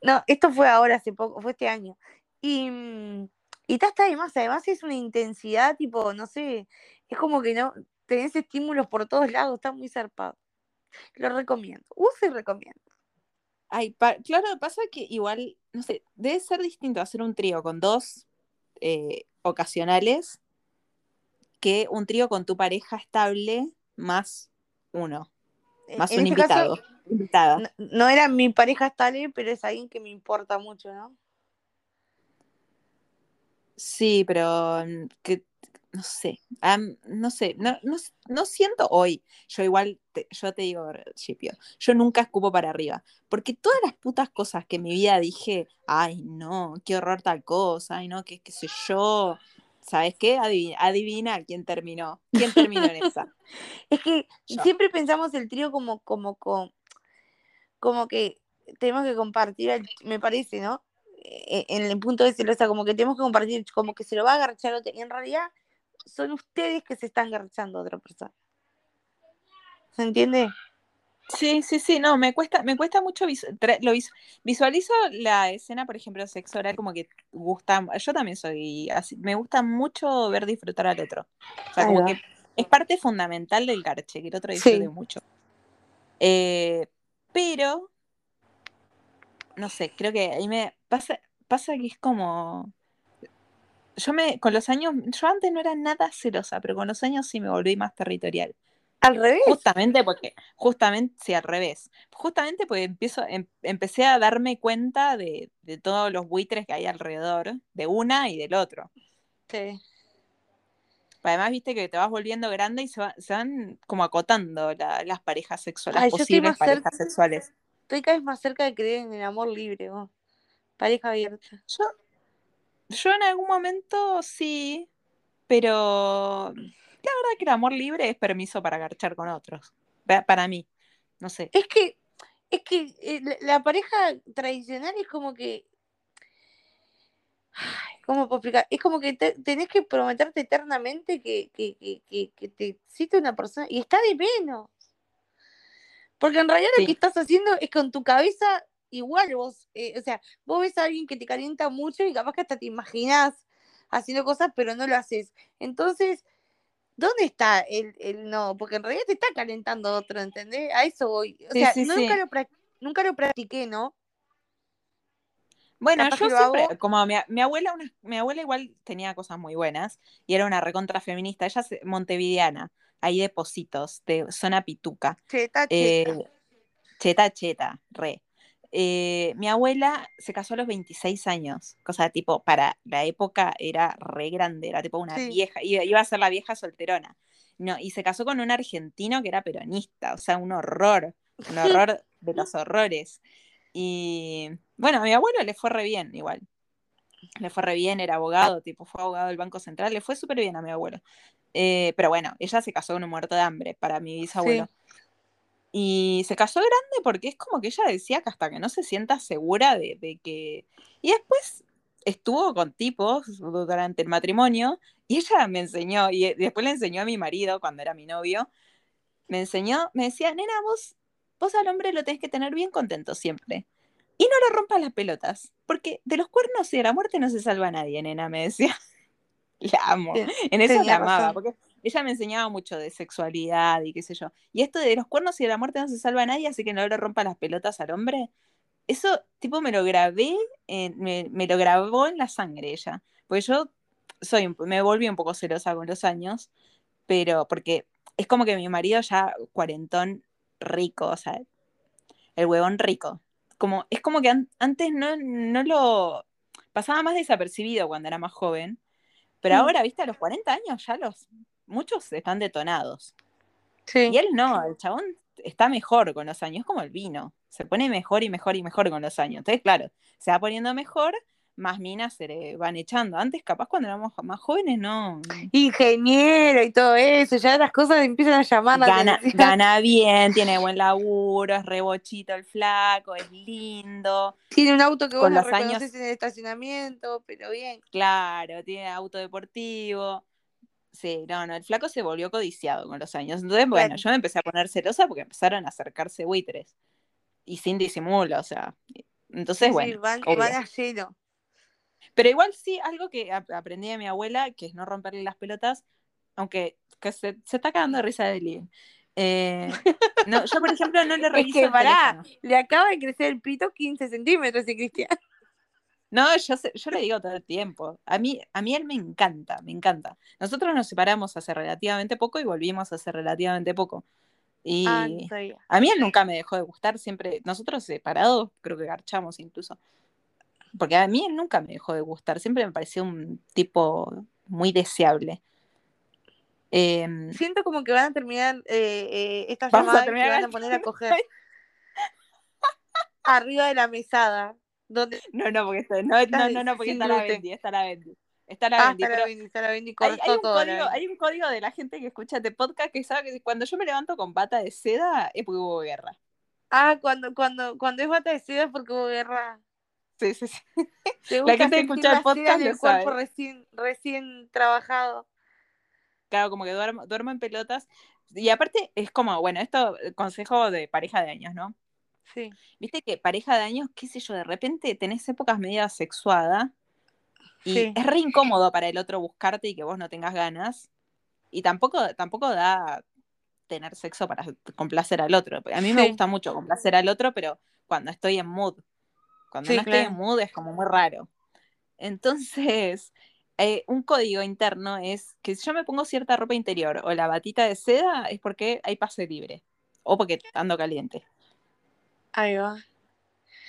No, esto fue ahora, hace poco, fue este año. Y, Y está, está además, además es una intensidad tipo, no sé, es como que no tenés estímulos por todos lados, está muy zarpado. Lo recomiendo, uso y recomiendo.
Ay, claro, pasa que igual, no sé, debe ser distinto hacer un trío con dos eh, ocasionales que un trío con tu pareja estable más uno,
E-
más
en
un
este caso,
invitado. invitada.
No, no era mi pareja estable, pero es alguien que me importa mucho, ¿no?
Sí, pero mm, que no sé, am, no sé, no, no, no siento hoy, yo igual, te- yo te digo, Shipio, yo nunca escupo para arriba, porque todas las putas cosas que en mi vida dije, ay no, qué horror tal cosa, ay no, qué, qué sé yo, ¿sabes qué? Adivina, adivina quién terminó, quién terminó en esa.
Es que
Yo.
siempre pensamos el trío como, como, como, como que tenemos que compartir, el- me parece, ¿no? E- En el punto de celosa, como que tenemos que compartir, como que se lo va a. Y en realidad son ustedes que se están agarchando a otra persona. ¿Se entiende?
Sí, sí, sí, no, me cuesta, me cuesta mucho visu- lo visu- visualizo la escena, por ejemplo, sexo oral, como que gusta, yo también soy así, me gusta mucho ver disfrutar al otro. O sea,
Ahí
como
va.
que es parte fundamental del garche, que el otro disfrute
Sí.
mucho. Eh, pero, no sé, creo que ahí me pasa, pasa que es como, yo me, con los años, yo antes no era nada celosa, pero con los años sí me volví más territorial.
Al revés.
Justamente porque, justamente, sí, al revés. Justamente porque empiezo, em- empecé a darme cuenta de, de todos los buitres que hay alrededor, de una y del otro.
Sí.
Además, viste que te vas volviendo grande y se, va- se van como acotando la- las parejas sexuales,
Ay,
las posibles
cerca-
parejas sexuales.
Estoy cada vez más cerca de creer en el amor libre, vos. Pareja abierta.
Yo, yo en algún momento sí, pero la verdad que el amor libre es permiso para garchar con otros. Pa- Para mí, no sé.
Es que, es que eh, la, pareja tradicional es como que. Ay, ¿Cómo puedo explicar? Es como que te- tenés que prometerte eternamente que, que, que, que, que te existe una persona. Y está de menos. Porque en realidad lo
Sí.
que estás haciendo es con tu cabeza igual vos. eh, o sea, vos ves a alguien que te calienta mucho y capaz que hasta te imaginás haciendo cosas, pero no lo haces. Entonces, ¿dónde está el, el no? Porque en realidad te está calentando otro, ¿entendés? A eso voy. O
Sí,
sea,
sí,
no-
sí.
Nunca, lo nunca lo practiqué, ¿no?
Bueno,
Capaz
yo siempre,
hago.
como mi, mi abuela, una- mi abuela igual tenía cosas muy buenas y era una recontra feminista, ella es montevideana, ahí de Positos, de zona Pituca,
Cheta, cheta.
eh, cheta cheta, re. Eh, mi abuela se casó a los 26 años, cosa tipo, para la época era re grande, era tipo una
Sí.
vieja, iba, a ser la vieja solterona. No, y se casó con un argentino que era peronista, o sea, un horror, un horror de los horrores. Y bueno, a mi abuelo le fue re bien igual. Le fue re bien, era abogado, tipo, fue abogado del Banco Central, le fue súper bien a mi abuelo. Eh, pero bueno, ella se casó con un muerto de hambre para mi bisabuelo. Y se casó grande porque es como que ella decía que hasta que no se sienta segura de, de que... Y después estuvo con tipos durante el matrimonio y ella me enseñó, y después le enseñó a mi marido cuando era mi novio, me enseñó, me decía, nena, vos, vos al hombre lo tenés que tener bien contento siempre. Y no le rompas las pelotas, porque de los cuernos y de la muerte no se salva nadie, nena, me decía. La amo. En eso
tenía
la amaba,
razón.
porque ella me enseñaba mucho de sexualidad y qué sé yo. Y esto de los cuernos y de la muerte no se salva a nadie, así que no le rompa las pelotas al hombre. Eso, tipo, me lo grabé, me, me lo grabó en la sangre ella. Porque yo soy, me volví un poco celosa con los años, pero porque es como que mi marido ya cuarentón rico, o sea, el huevón rico. Como, es como que an- antes no, no lo pasaba más desapercibido cuando era más joven, pero
Mm.
ahora, viste, a los 40 años ya los muchos están detonados.
Sí.
Y él no, el chabón está mejor con los años, es como el vino, se pone mejor y mejor y mejor con los años. Entonces, claro, se va poniendo mejor, más minas se le van echando. Antes, capaz, cuando éramos más jóvenes, no.
Ingeniero y todo eso, ya las cosas empiezan a llamar la
Gana,
atención.
gana bien, tiene buen laburo, es rebochito el flaco, es lindo,
Tiene un auto que vos
Con
no
los años-
en el estacionamiento, pero bien.
claro, tiene auto deportivo. Sí, no, no, el flaco se volvió codiciado con los años. Entonces, bueno, yo me empecé a poner celosa porque empezaron a acercarse buitres. Y sin disimulo, o sea. Entonces,
Sí, sí,
bueno,
van, van a lleno.
Pero igual sí, algo que aprendí de mi abuela, que es no romperle las pelotas, aunque se, está cagando de risa de Lien. Eh, no, yo, por ejemplo, no le reviso
es que, pará, le acaba de crecer el pito 15 centímetros, y Cristian.
No, yo, yo le digo todo el tiempo. A mí, a mí él me encanta, me encanta. Nosotros nos separamos hace relativamente poco y volvimos hace relativamente poco. Y
Ah,
a mí él nunca me dejó de gustar, siempre, nosotros separados, creo que garchamos incluso. Porque a mí él nunca me dejó de gustar, siempre me pareció un tipo muy deseable. Em,
Siento como que van a terminar eh, eh, estas
Vamos a
llamadas y se van a poner a coger arriba de la mesada.
No, no, porque está, no, no, no, no, porque está la. Bendy, está la Bendy. Está la
Ah,
Bendy,
está la está la Bendy,
hay, un
todo. la
código, hay un código de la gente que escucha este podcast que sabe que cuando yo me levanto con bata de seda es porque hubo guerra.
Ah, cuando, cuando, cuando es bata de seda es porque hubo guerra.
Sí, sí, sí.
¿Te gusta
gente que escucha el
la
podcast
en el
lo
cuerpo
sabe.
recién, recién trabajado.
Claro, como que duermo, duermo en pelotas. Y aparte es como, bueno, esto consejo de pareja de años, ¿no?
Sí.
Viste que pareja de años, qué sé yo, de repente tenés épocas media sexuada y
Sí.
es re incómodo para el otro buscarte y que vos no tengas ganas. Y tampoco, tampoco da tener sexo para complacer al otro. A mí me gusta mucho complacer al otro, pero cuando estoy en mood. Cuando
Sí,
no estoy en mood es como muy raro. Entonces, eh, un código interno es que si yo me pongo cierta ropa interior o la batita de seda es porque hay pase libre. O porque ando caliente.
Ahí va.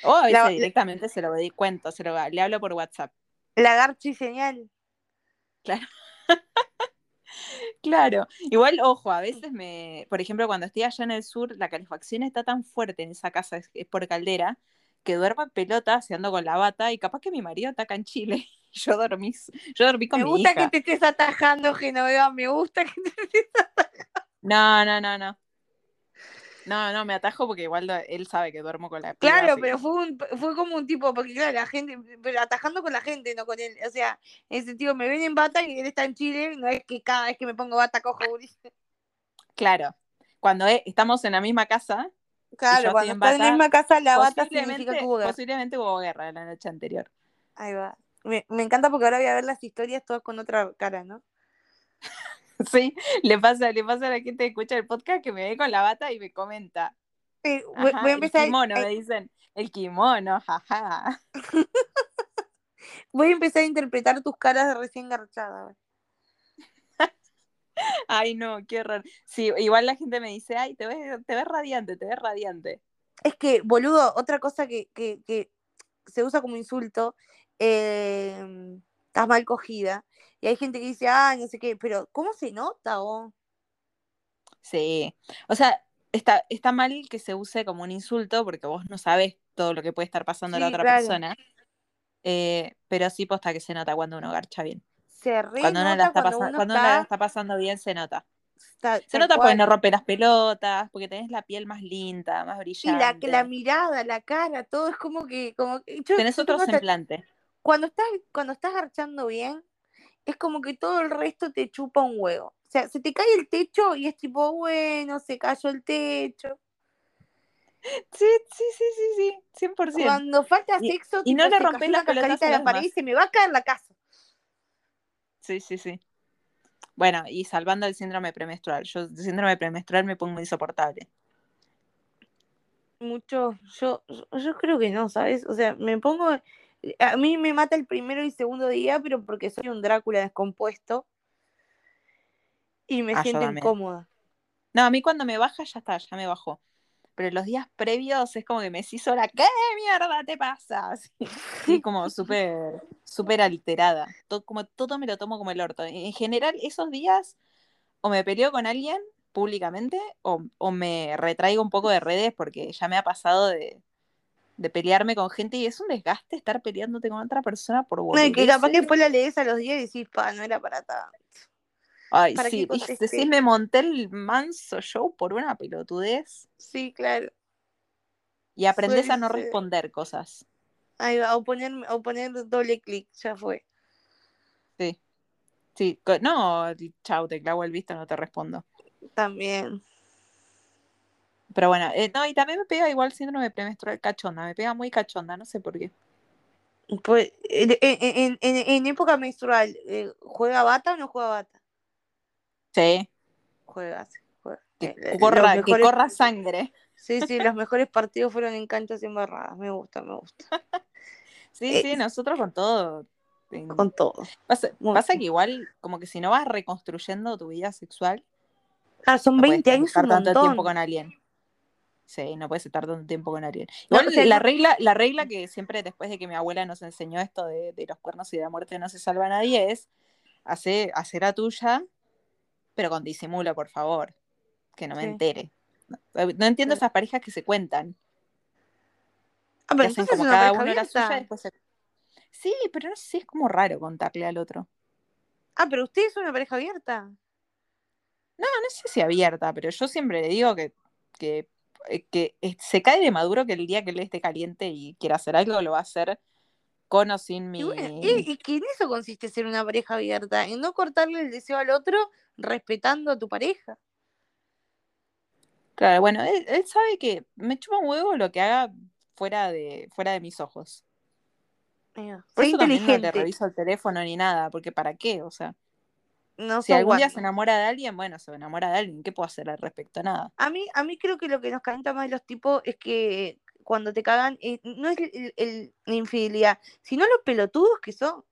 O a veces
La-
directamente se lo di cuento, se lo, le hablo por WhatsApp.
Lagarto y señal.
Claro, igual, ojo, a veces me, por ejemplo, cuando estoy allá en el sur, la calefacción está tan fuerte en esa casa, es, es por caldera, que duermo en pelotas y ando con la bata y capaz que mi marido está acá en Chile yo dormí, yo dormí con
Me
mi
gusta
hija.
que te estés atajando, Genoveva. Me gusta que te estés
No, no, no, no. No, no, me atajo porque igual él sabe que duermo con la piba,
Claro, pero fue, un, fue como un tipo, porque claro, la gente, pero atajando con la gente, no con él. O sea, en ese sentido, me ven en bata y él está en Chile, no es que cada vez que me pongo bata cojo gurisa.
Claro, cuando eh, estamos en la misma casa,
Claro, cuando
en
en la misma casa, la bata significa que hubo guerra.
posiblemente hubo guerra la noche anterior.
Ahí va. Me, me encanta porque ahora voy a ver las historias todas con otra cara, ¿no?
Sí, le pasa, le pasa a la gente que escucha el podcast que me ve con la bata y me comenta.
Eh, voy,
Ajá,
voy a empezar,
el kimono,
a-
me dicen. El kimono, jaja.
voy a empezar a interpretar tus caras de recién garchada.
Ay, no, qué horror. Sí, igual la gente me dice, ay, te ves, te ves radiante, te ves radiante.
Es que, boludo, otra cosa que, que, que se usa como insulto, eh, estás mal cogida. Y hay gente que dice, ay, no sé qué, pero ¿cómo se nota? Oh?
Sí. O sea, está, está mal que se use como un insulto porque vos no sabes todo lo que puede estar pasando a la otra
claro.
persona. Eh, pero sí posta que se nota cuando uno garcha bien.
Se re
Cuando uno, la está,
cuando
pasa-
uno
cuando uno la
está,
está pasando bien, se nota.
está-
Se nota porque
cual.
no rompe las pelotas, porque tenés la piel más linda, más
Y la,
brillante.
la mirada, la cara, todo es como que, como yo,
Tenés
yo
otro semblante.
cuando estás, cuando estás garchando bien, es como que todo el resto te chupa un huevo. O sea, se te cae el techo y es tipo, bueno, se cayó el techo.
Sí, sí, sí, sí, sí, 100%.
Cuando falta
Y-
sexo,
y no
tipo,
le
se
rompés
cayó
las
una cascarita
pelotas a
de la pared y se me va a caer la casa.
Sí, sí, sí. Bueno, y salvando el síndrome premenstrual. Yo, el síndrome premenstrual me pongo insoportable.
Mucho, yo- yo creo que no, ¿sabes? O sea, me pongo, a mí me mata el primero y segundo día, pero porque soy un Drácula descompuesto y me
Ah,
siento incómoda.
No, a mí cuando me baja ya está, ya me bajó. Pero los días previos es como que me decís sola, ¿qué mierda te pasa? Así como súper, súper alterada. Todo, como todo me lo tomo como el orto. En general, esos días o me peleo con alguien públicamente o, o me retraigo un poco de redes porque ya me ha pasado de, de pelearme con gente y es un desgaste estar peleándote con otra persona por
No, y que capaz que
boludeces.
después la lees a los días y decís, pa, no era para tanto.
Ay,
¿para
sí, sí me monté el manso show por una pelotudez
Sí, claro.
y aprendés
Suele
a no
ser.
responder cosas.
Ahí va, o poner, o poner doble clic, ya fue.
Sí. Sí, no, chau, te clavo el visto, no te respondo.
También.
Pero bueno, eh, no, y también me pega igual síndrome premenstrual cachonda, me pega muy cachonda, no sé por qué.
Pues, en, en- en- en época menstrual, eh, ¿juega bata o no juega bata?
Sí,
Juega, sí, juega.
que,
Eh, eh,
corra, que corra sangre.
Sí, sí, los mejores partidos fueron en canchas embarradas. Me gusta, me gusta.
Sí,
Eh,
sí, nosotros con todo.
Con todo.
Pasa, que igual, como que si no vas reconstruyendo tu vida sexual,
Ah, son
no puedes
20 años un
tanto tiempo con alguien. Sí, no puedes estar tanto tiempo con alguien.
No,
Igual
o sea,
la
no-
regla, la regla que siempre después de que mi abuela nos enseñó esto de, de los cuernos y de la muerte no se salva nadie es hacer, hacer la tuya, pero con disimulo, por favor. Que no me
Sí.
entere. No, no entiendo
Sí.
esas parejas que se cuentan.
Ah, pero
hacen como cada uno la suya y
abierta.
después se... Sí, pero no sé si es como raro contarle al otro.
Ah, pero usted es una pareja abierta.
No sé si abierta, pero yo siempre le digo que, que, eh, que eh, se cae de maduro que el día que él esté caliente y quiera hacer algo, lo va a hacer con o sin mi.
Y bueno, y, y que en eso consiste ser una pareja abierta, en no cortarle el deseo al otro respetando a tu pareja.
Claro, bueno, él, él sabe que me chupa un huevo lo que haga fuera de, fuera de mis ojos.
Mira,
Por eso también no le reviso el teléfono ni nada, porque ¿para qué? O sea,
No
si algún día se enamora de alguien, bueno, se enamora de alguien, ¿qué puedo hacer al respecto? Nada.
A mí, a mí creo que lo que nos calienta más de los tipos es que cuando te cagan, eh, no es el- el- la infidelidad, sino los pelotudos que son.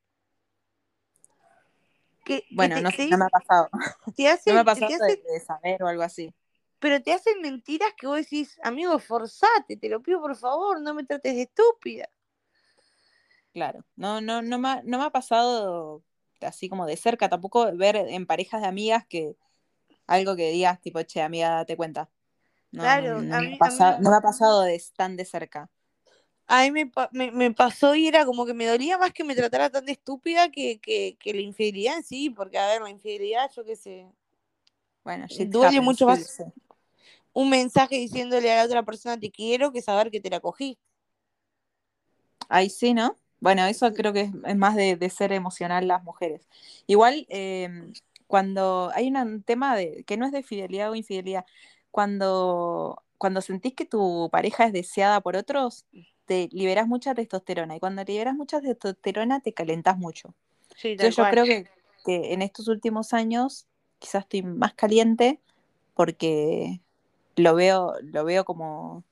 Que, que
Bueno,
te,
no,
te
sé, no me ha pasado.
te
No
hacen,
me ha
te
pasado
hacen-
de, de saber o algo así.
pero te hacen mentiras que vos decís, amigo, forzate, te lo pido por favor, no me trates de estúpida.
Claro, no, no, no me, ha- no me ha pasado así como de cerca, tampoco ver en parejas de amigas que algo que digas tipo, che, amiga, date cuenta. No,
Claro,
no,
a
me,
a mí-
no me ha pasado de tan de cerca.
A mí me, me, me pasó y era como que me dolía más que me tratara tan de estúpida que, que, que la infidelidad en sí, porque a ver, la infidelidad, yo qué sé,
Bueno,
Duele
happens,
mucho más. un mensaje diciéndole a la otra persona te quiero que saber que te la cogí.
Ahí sí, ¿no? Bueno, eso creo que es, más de, de ser emocional las mujeres. Igual, eh, cuando hay un tema de que no es de fidelidad o infidelidad, cuando, cuando sentís que tu pareja es deseada por otros, te liberas mucha testosterona. Y cuando liberas mucha testosterona, te calentás mucho.
Sí,
Entonces yo creo que, que en estos últimos años quizás estoy más caliente porque lo veo, lo veo como,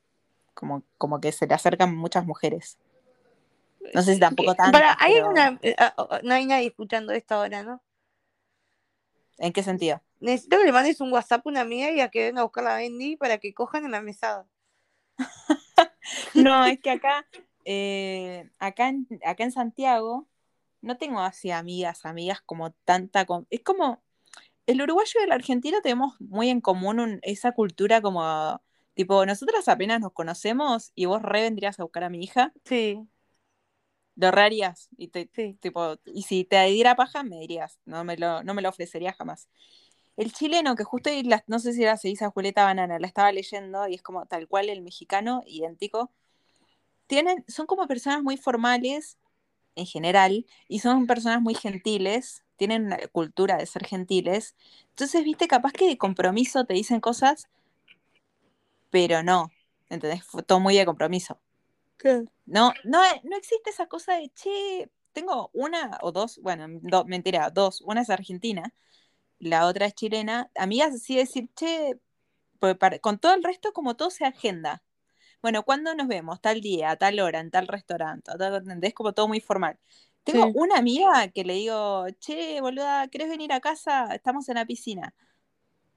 como, como que se le acercan muchas mujeres. No sé si tampoco tanto.
Para, hay
pero
una, eh, ah, oh, no hay nadie escuchando esto ahora, ¿no?
¿En qué sentido?
Necesito que le mandes un WhatsApp a una amiga y a que venga a buscar la Bendy para que cojan en la mesada.
No, es que acá, eh, acá, en, acá en Santiago no tengo así amigas, amigas como tanta... con- Es como, el uruguayo y el argentino tenemos muy en común un- esa cultura como, tipo, nosotras apenas nos conocemos y vos re vendrías a buscar a mi hija,
Sí,
lo re harías, y te,
sí.
tipo, y si te diera paja, me dirías, no me lo, no me lo ofrecerías jamás. El chileno, que justo ahí la- no sé si se dice Julieta Banana, la estaba leyendo y es como tal cual el mexicano, idéntico. Tienen, son como personas muy formales en general y son personas muy gentiles, tienen una cultura de ser gentiles. Entonces, viste, capaz que de compromiso te dicen cosas, pero no, ¿entendés? Fue todo muy de compromiso. No, no, no existe esa cosa de, che, tengo una o dos, bueno, do- mentira, dos, una es argentina, la otra es chilena, amigas así decir, che, pues para- con todo el resto como todo se agenda. Bueno, ¿cuándo nos vemos? Tal día, a tal hora, en tal restaurante, ¿entendés? Como todo muy formal. Tengo
Sí.
una amiga que le digo, che, boluda, ¿querés venir a casa? Estamos en la piscina.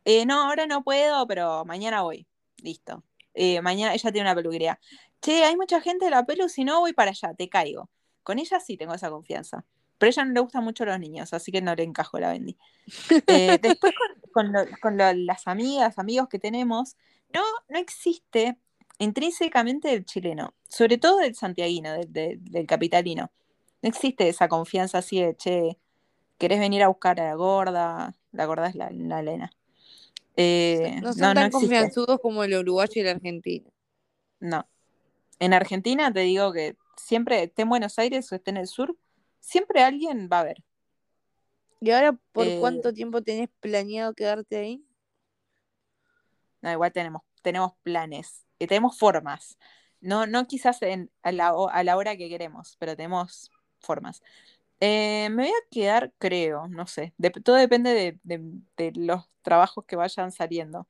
"Eh, no, ahora no puedo, pero mañana voy. Listo. Eh, mañana ella tiene una peluquería. Che, hay mucha gente de la pelu, si no voy para allá, te caigo. Con ella sí tengo esa confianza. Pero a ella no le gustan mucho los niños, así que no le encajo la Bendy. Eh, después con, con lo- con lo- las amigas, amigos que tenemos, no, no existe intrínsecamente el chileno, sobre todo del santiaguino, del, del- del capitalino. No existe esa confianza así de, che, ¿querés venir a buscar a la gorda? La gorda es la, la Elena. Eh,
No son
no, no
tan
existe.
confianzudos como el uruguayo y el argentino.
No. En Argentina te digo que siempre, esté en Buenos Aires o esté en el sur, siempre alguien va a ver.
¿Y ahora por
Eh,
cuánto tiempo tenés planeado quedarte ahí?
No, igual tenemos, tenemos planes, y tenemos formas. No, no quizás en, a, la, a la hora que queremos, pero tenemos formas. Eh, me voy a quedar, creo, no sé. dep- todo depende de, de- de los trabajos que vayan saliendo.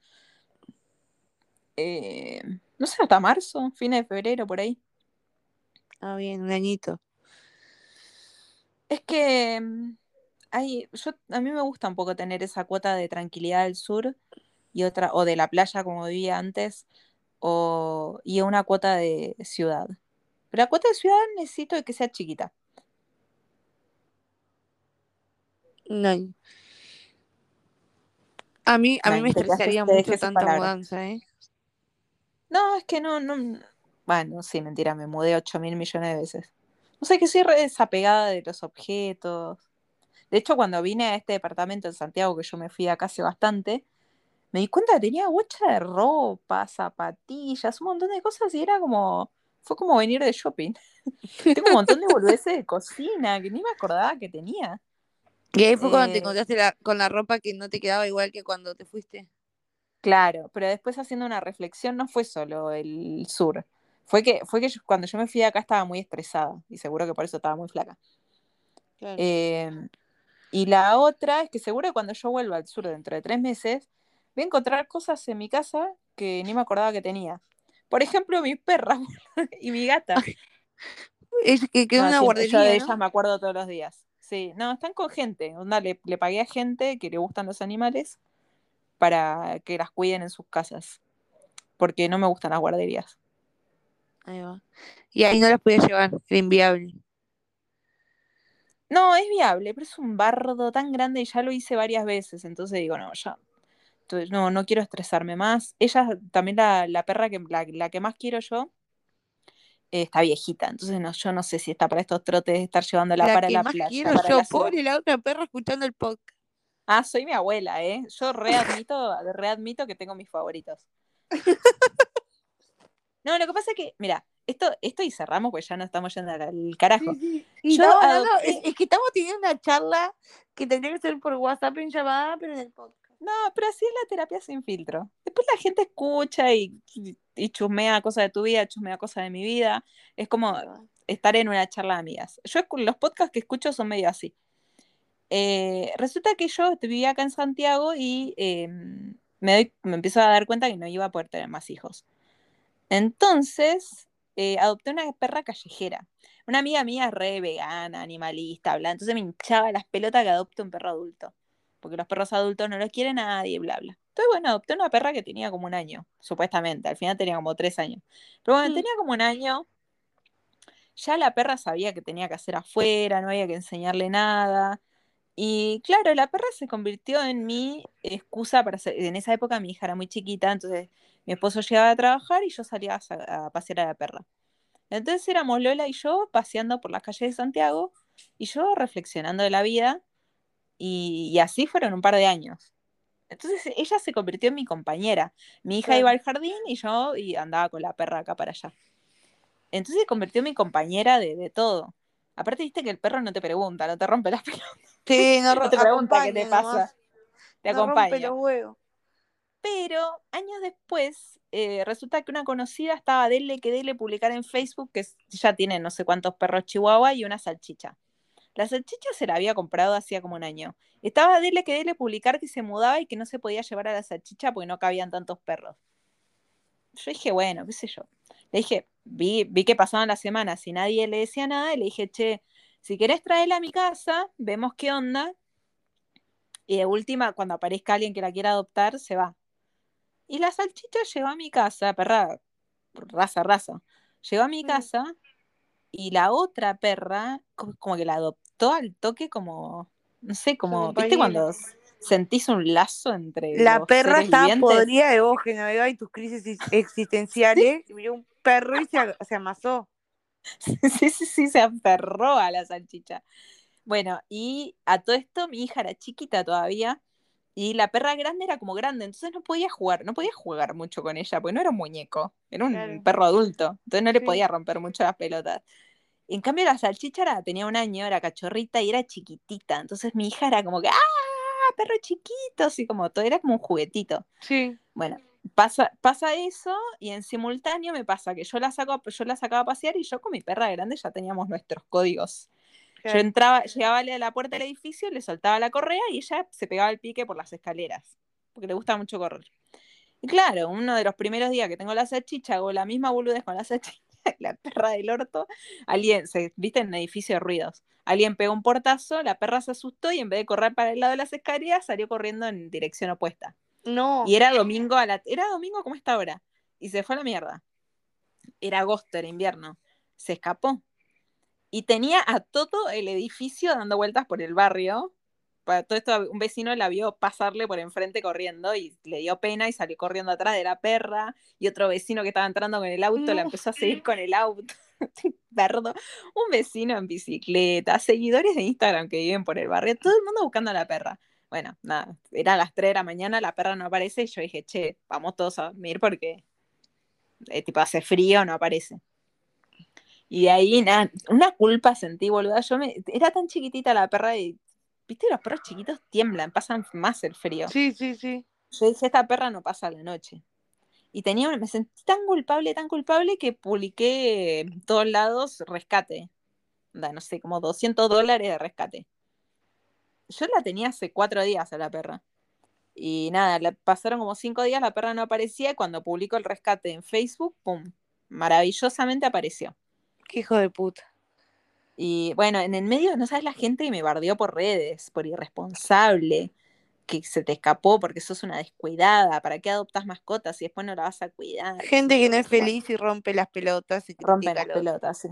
Eh, no sé, hasta marzo, fines de febrero, por ahí.
Ah, bien, un añito.
Es que mm, hay, yo, a mí me gusta un poco tener esa cuota de tranquilidad del sur y otra, o de la playa como vivía antes, o, y una cuota de ciudad. Pero la cuota de ciudad necesito que sea chiquita.
Año. A mí, a mí me estresaría mucho tanta mudanza, ¿eh?
No, es que no, no. Bueno, sí, mentira, me mudé 8 mil millones de veces. No sé, que soy re desapegada de los objetos. De hecho, cuando vine a este departamento en Santiago, que yo me fui acá hace bastante, me di cuenta que tenía bocha de ropa, zapatillas, un montón de cosas y era como. Fue como venir de shopping. Tengo un montón de boludeces de cocina que ni me acordaba que tenía.
Y ahí fue cuando te
Eh,
encontraste la- con la ropa que no te quedaba igual que cuando te fuiste.
Claro, pero después haciendo una reflexión no fue solo el sur. Fue que, fue que yo- cuando yo me fui de acá estaba muy estresada y seguro que por eso estaba muy flaca.
Claro.
Eh, y la otra es que seguro que cuando yo vuelva al sur dentro de tres meses, voy a encontrar cosas en mi casa que ni me acordaba que tenía. Por ejemplo, mi perra y mi gata.
Es que quedó
No,
una guardería,
de
¿no?
ellas me acuerdo todos los días. Sí, no, están con gente. Onda, le, le pagué a gente que le gustan los animales para que las cuiden en sus casas. Porque no me gustan las guarderías.
Ahí va. Y ahí no las podía llevar, era inviable.
No, es viable, pero es un bardo tan grande y ya lo hice varias veces. Entonces digo, no, ya. Entonces, no, no quiero estresarme más. Ella, también la, la perra que la, la que más quiero yo, eh, está viejita. Entonces no, yo no sé si está para estos trotes de estar llevándola
La
para
que
la
más
playa,
quiero yo,
la
pobre la otra perra escuchando el podcast.
Ah, soy mi abuela, ¿eh? Yo readmito, readmito que tengo mis favoritos. No, lo que pasa es que, mira, esto, esto y cerramos, pues ya no estamos yendo al carajo.
Y
Yo
estamos hablando-
adopté-
es, es que estamos teniendo una charla que tendría que ser por WhatsApp en llamada, pero en el podcast.
No, pero así es la terapia sin filtro. Después la gente escucha y, y, y chusmea cosas de tu vida, chusmea cosas de mi vida. Es como estar en una charla de amigas. Yo los podcasts que escucho son medio así. Eh, resulta que yo vivía acá en Santiago y eh, me, doy- me empiezo a dar cuenta que no iba a poder tener más hijos. Entonces, eh, adopté una perra callejera. Una amiga mía re vegana, animalista, bla. Entonces me hinchaba las pelotas que adopte un perro adulto. Porque los perros adultos no los quiere nadie, bla, bla. Entonces, bueno, adopté una perra que tenía como un año, supuestamente. Al final tenía como tres años. Pero bueno,
Mm.
tenía como un año. Ya la perra sabía que tenía que hacer afuera, no había que enseñarle nada. Y claro, la perra se convirtió en mi excusa para hacer. En esa época mi hija era muy chiquita, entonces mi esposo llegaba a trabajar y yo salía a, pasear a la perra. Entonces éramos Lola y yo paseando por las calles de Santiago y yo reflexionando de la vida y, y así fueron un par de años. Entonces ella se convirtió en mi compañera. Mi hija
Claro.
iba al jardín y yo y andaba con la perra acá para allá. Entonces se convirtió en mi compañera de, de todo. Aparte, viste que el perro no te pregunta, no te rompe las pelotas,
Sí, no,
no te pregunta qué te pasa,
nomás,
te
no rompe
acompaña.
los huevos.
Pero años después, eh, resulta que una conocida estaba dele que dele publicar en Facebook que ya tiene no sé cuántos perros chihuahua y una salchicha. La salchicha se la había comprado hacía como un año. Estaba dele que dele publicar que se mudaba y que no se podía llevar a la salchicha porque no cabían tantos perros. Yo dije, bueno, qué sé yo. Le dije, vi, vi que pasaban las semanas y nadie le decía nada y le dije, che, si querés traerla a mi casa, vemos qué onda. Y de última, cuando aparezca alguien que la quiera adoptar, se va. Y la salchicha llegó a mi casa, perra, raza, raza. Llegó a mi casa y la otra perra, co- como que la adoptó al toque como, no sé, como, ¿viste cuando sentís un lazo entre
La
los
perra estaba podrida de vos, Genoveva, y tus crisis ex- existenciales. Y miró un perro y se, se amasó.
Sí, sí, sí, se aferró a la salchicha. Bueno, y a todo esto mi hija era chiquita todavía y la perra grande era como grande, entonces no podía jugar, no podía jugar mucho con ella, porque no era un muñeco, era un
Claro.
perro adulto, entonces no le
Sí.
podía romper mucho las pelotas. En cambio la salchicha era- tenía un año, era cachorrita y era chiquitita, entonces mi hija era como que, ¡ah! Perro chiquito, así como todo, era como un juguetito.
Sí.
Bueno, pasa, pasa eso y en simultáneo me pasa que yo la, saco, yo la sacaba a pasear y yo con mi perra grande ya teníamos nuestros códigos. Yo entraba, llegaba a la puerta del edificio, le soltaba la correa y ella se pegaba el pique por las escaleras, porque le gusta mucho correr. Y claro, uno de los primeros días que tengo la salchicha, hago la misma boludez con la salchicha, la perra del orto, alguien, se, viste en edificio de ruidos, alguien pegó un portazo, la perra se asustó y en vez de correr para el lado de las escaleras, salió corriendo en dirección opuesta.
No.
Y era domingo a la, era domingo como esta hora. Y se fue a la mierda. Era agosto, era invierno. Se escapó. Y tenía a todo el edificio dando vueltas por el barrio. Para todo esto, un vecino la vio pasarle por enfrente corriendo y le dio pena y salió corriendo atrás de la perra. Y otro vecino que estaba entrando con el auto la empezó a seguir con el auto. Perdo. Un vecino en bicicleta, seguidores de Instagram que viven por el barrio, todo el mundo buscando a la perra. Bueno, nada, era las 3 de la mañana, la perra no aparece y yo dije, che, vamos todos a dormir porque eh, tipo hace frío, no aparece. Y de ahí, nada, una culpa sentí, boluda. Yo me, era tan chiquitita la perra y, viste, los perros chiquitos tiemblan, pasan más el frío.
Sí, sí, sí.
Yo dije, esta perra no pasa la noche. Y tenía, me sentí tan culpable, tan culpable que publiqué en todos lados rescate. no sé, como 200 dólares de rescate yo la tenía hace cuatro días a la perra. Y nada, le pasaron como cinco días, la perra no aparecía y cuando publicó el rescate en Facebook, ¡pum! Maravillosamente apareció.
Qué hijo de puta.
Y bueno, en el medio, no sabes la gente que me bardeó por redes, por irresponsable, que se te escapó porque sos una descuidada, ¿para qué adoptas mascotas si después no la vas a cuidar?
Gente que no es feliz y rompe las pelotas. Y
rompe las pelotas, sí.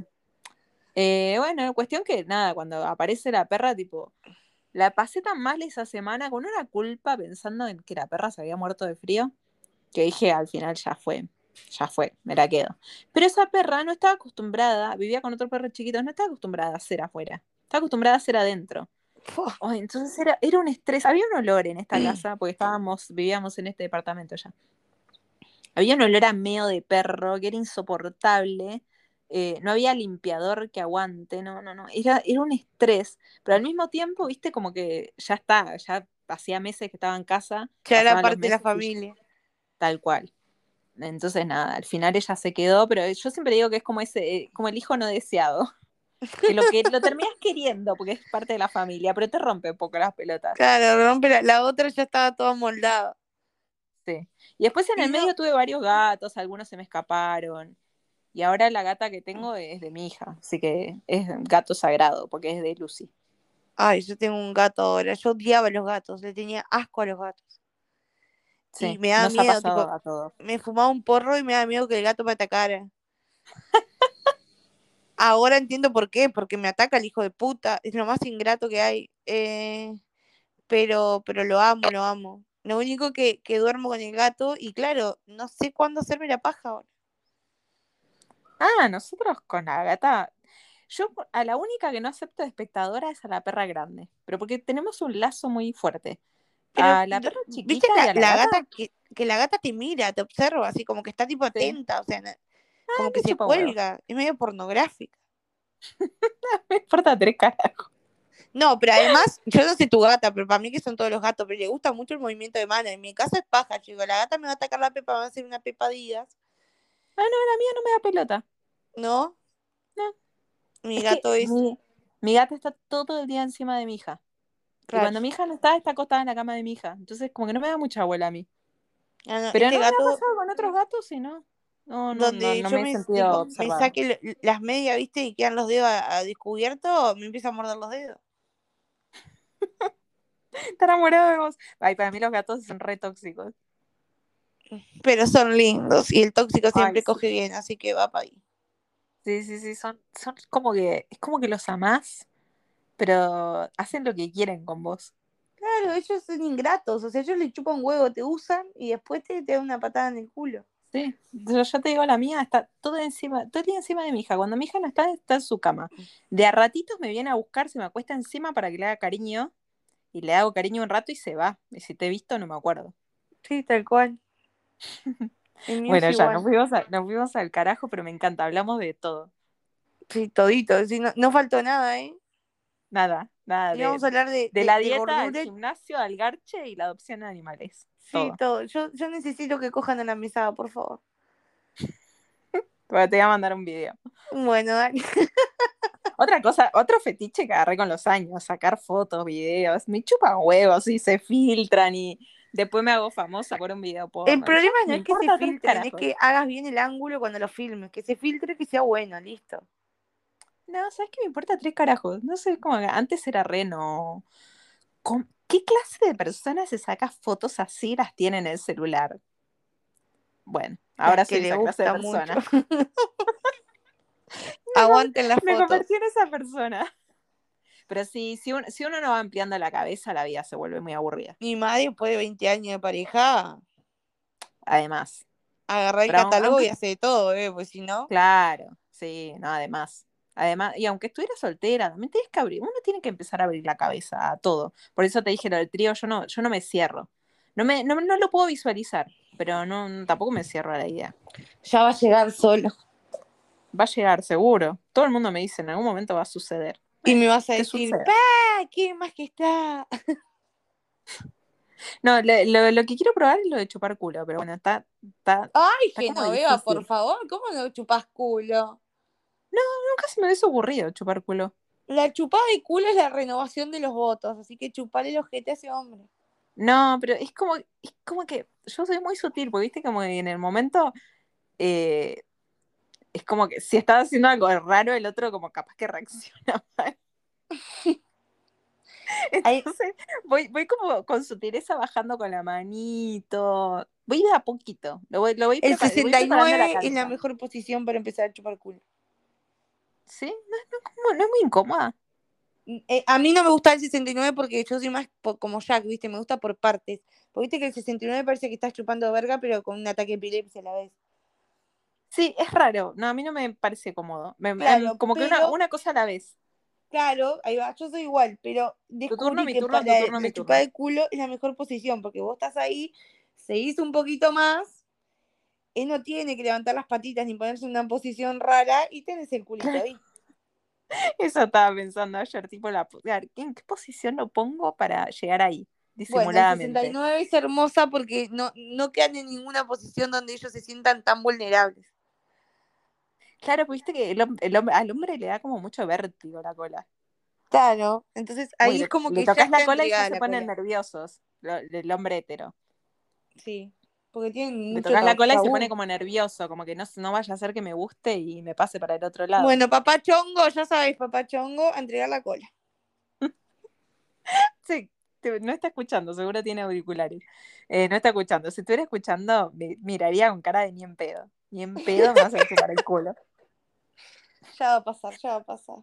Eh, bueno, cuestión que nada, cuando aparece la perra, tipo, la pasé tan mal esa semana con una culpa pensando en que la perra se había muerto de frío, que dije al final ya fue, ya fue, me la quedo. Pero esa perra no estaba acostumbrada, vivía con otro perro chiquito, no estaba acostumbrada a ser afuera, estaba acostumbrada a ser adentro. entonces era, era un estrés, había un olor en esta casa, porque estábamos, vivíamos en este departamento ya. Había un olor a meo de perro que era insoportable eh, no había limpiador que aguante, no, no, no, era, era un estrés, pero al mismo tiempo, viste, como que ya está, ya hacía meses que estaba en casa.
Ya era parte de la familia.
Tal cual. Entonces, nada, al final ella se quedó, pero yo siempre digo que es como ese, eh, como el hijo no deseado. Que lo que lo terminas queriendo porque es parte de la familia, pero te rompe un poco las pelotas.
Claro, rompe la, la otra ya estaba toda moldada.
Sí. Y después en el medio tuve varios gatos, algunos se me escaparon. Y ahora la gata que tengo es de mi hija, así que es gato sagrado, porque es de Lucy.
Ay, yo tengo un gato ahora. Yo odiaba a los gatos, le tenía asco a los gatos. Sí, me da miedo. me fumaba un porro y me da miedo que el gato me atacara. ahora entiendo por qué, porque me ataca el hijo de puta. Es lo más ingrato que hay. Eh, pero, pero lo amo, lo amo. Lo único que, que duermo con el gato y claro, no sé cuándo hacerme la paja ahora.
Ah, nosotros con la gata. Yo a la única que no acepto de espectadora es a la perra grande, pero porque tenemos un lazo muy fuerte. A la perra chiquita.
¿Viste la, gata, que, la gata te mira, te observa, así como que está tipo atenta, o sea, como que se cuelga, es medio pornográfica.
me importa tres carajos.
No, pero además, yo no sé tu gata, pero para mí que son todos los gatos, pero le gusta mucho el movimiento de mano. En mi casa es paja, chico. La gata me va a atacar la pepa, va a hacer una pepa días.
Ah, no, la mía no me da pelota.
¿No?
No.
Mi gato es.
Mi, gato está todo el día encima de mi hija. Y cuando mi hija no está, está acostada en la cama de mi hija. Entonces, como que no me da mucha abuela a mí. Ah, Pero este no gato... me ha pasado con otros gatos, sí, no. No, no, Donde no, yo me, he sentido
me saque las medias, ¿viste? Y quedan los dedos a, descubierto, me empieza a morder los dedos.
Están enamorados de vos. Ay, para mí los gatos son re tóxicos.
Pero son lindos y el tóxico siempre coge bien, así que va para ahí.
Sí, sí, sí, son, son como que, es como que los amás, pero hacen lo que quieren con vos.
Claro, ellos son ingratos, o sea, ellos le chupan huevo, te usan y después te, te dan una patada en el culo.
Sí, yo, yo te digo, la mía está todo encima, todo encima de mi hija. Cuando mi hija no está, está en su cama. De a ratitos me viene a buscar, se me acuesta encima para que le haga cariño y le hago cariño un rato y se va. Y si te he visto, no me acuerdo.
Sí, tal cual.
bueno, ya, nos fuimos, nos fuimos al carajo, pero me encanta, hablamos de todo.
Sí, todito, no, faltó nada, ¿eh?
Nada, nada.
vamos a hablar de,
de, la dieta, del gimnasio, al garche y la adopción de animales.
Sí,
todo.
todo. Yo, yo necesito que cojan a la mesada, por favor.
Bueno, te voy a mandar un video.
Bueno, dale.
Otra cosa, otro fetiche que agarré con los años, sacar fotos, videos, me chupan huevos y se filtran y después me hago famosa por un video porno.
El problema no es que se filtren, es que hagas bien el ángulo cuando lo filmes, que se filtre que sea bueno, listo.
No, ¿sabes qué me importa tres carajos? No sé, como que antes era re no. ¿Con- ¿Qué clase de persona se saca fotos así y las tiene en el celular? Bueno, ahora
Las que
soy
le
esa clase de persona.
mucho. Aguanten las
Me
fotos.
convertí en esa persona. Pero sí, si, un- si uno no va ampliando la cabeza, la vida se vuelve muy aburrida.
Mi madre, después de 20 años de pareja,
Además,
agarra el
Pero
catálogo y hace de todo, ¿eh? Pues si no.
claro, sí, no, además. Además, y aunque estuviera soltera, también tienes que abrir, uno tiene que empezar a abrir la cabeza a todo. Por eso te dije lo del trío, yo no, yo no me cierro. No, me, no, no lo puedo visualizar, pero no, tampoco me cierro a la idea.
Ya va a llegar solo.
Va a llegar, seguro. Todo el mundo me dice, en algún momento va a suceder.
Y me vas a
¿Qué
decir? ¡pa! ¿Qué más que está?
No, lo, lo que quiero probar es lo de chupar culo, pero bueno, está, está,
Ay,
Está
Genoveva, por favor, ¿cómo no chupas culo?
Nunca se me hubiese ocurrido chupar culo.
La chupada de culo es la renovación de los votos, así que chupale el ojete a ese hombre.
No, pero es como, es como que yo soy muy sutil, porque viste como que en el momento eh, es como que si estás haciendo algo raro, el otro como capaz que reacciona mal. Entonces voy, voy como con sutileza bajando con la manito. Voy de a poquito. Lo voy, lo voy
El
prepar- voy preparando
69 es la mejor posición para empezar a chupar culo.
¿Sí? No, no, como- no es muy incómoda.
Eh, a mí no me gusta el 69 porque yo soy más po- como Jack, ¿viste? Me gusta por partes. Porque viste que el 69 parece que estás chupando verga, pero con un ataque de epilepsia a la vez.
Sí, es raro. No, a mí no me parece cómodo. Me-
Claro,
como que una, una cosa a la vez.
Claro, ahí va, yo soy igual, pero descubrí
turno, mi
que
turno, tu turno, mi turno.
de culo es la mejor posición, porque vos estás ahí, seguís un poquito más, él no tiene que levantar las patitas ni ponerse en una posición rara y tenés el culito ahí.
Eso estaba pensando ayer, tipo, la, ¿en qué posición lo pongo para llegar ahí?
Bueno, el
Disimuladamente.
69 es hermosa porque no, no quedan en ninguna posición donde ellos se sientan tan vulnerables.
Claro, pues viste que el el al hombre le da como mucho vértigo la cola.
Claro, entonces ahí
Uy,
es
le-
como
le
que ya
tocas la
está
cola y ya se
la
ponen nerviosos, lo- el hombre hetero.
Sí, porque tienen mucho
tocas la
tabú.
cola y se pone como nervioso, como que no, no vaya a ser que me guste y me pase para el otro lado.
Bueno, papá chongo, ya sabéis, papá chongo, a entregar la cola.
Sí, te- no está escuchando, seguro tiene auriculares. Eh, no está escuchando. Si estuviera escuchando, me miraría con cara de ni en pedo. Ni en pedo me vas a chupar el culo.
Ya va a pasar, ya va a pasar.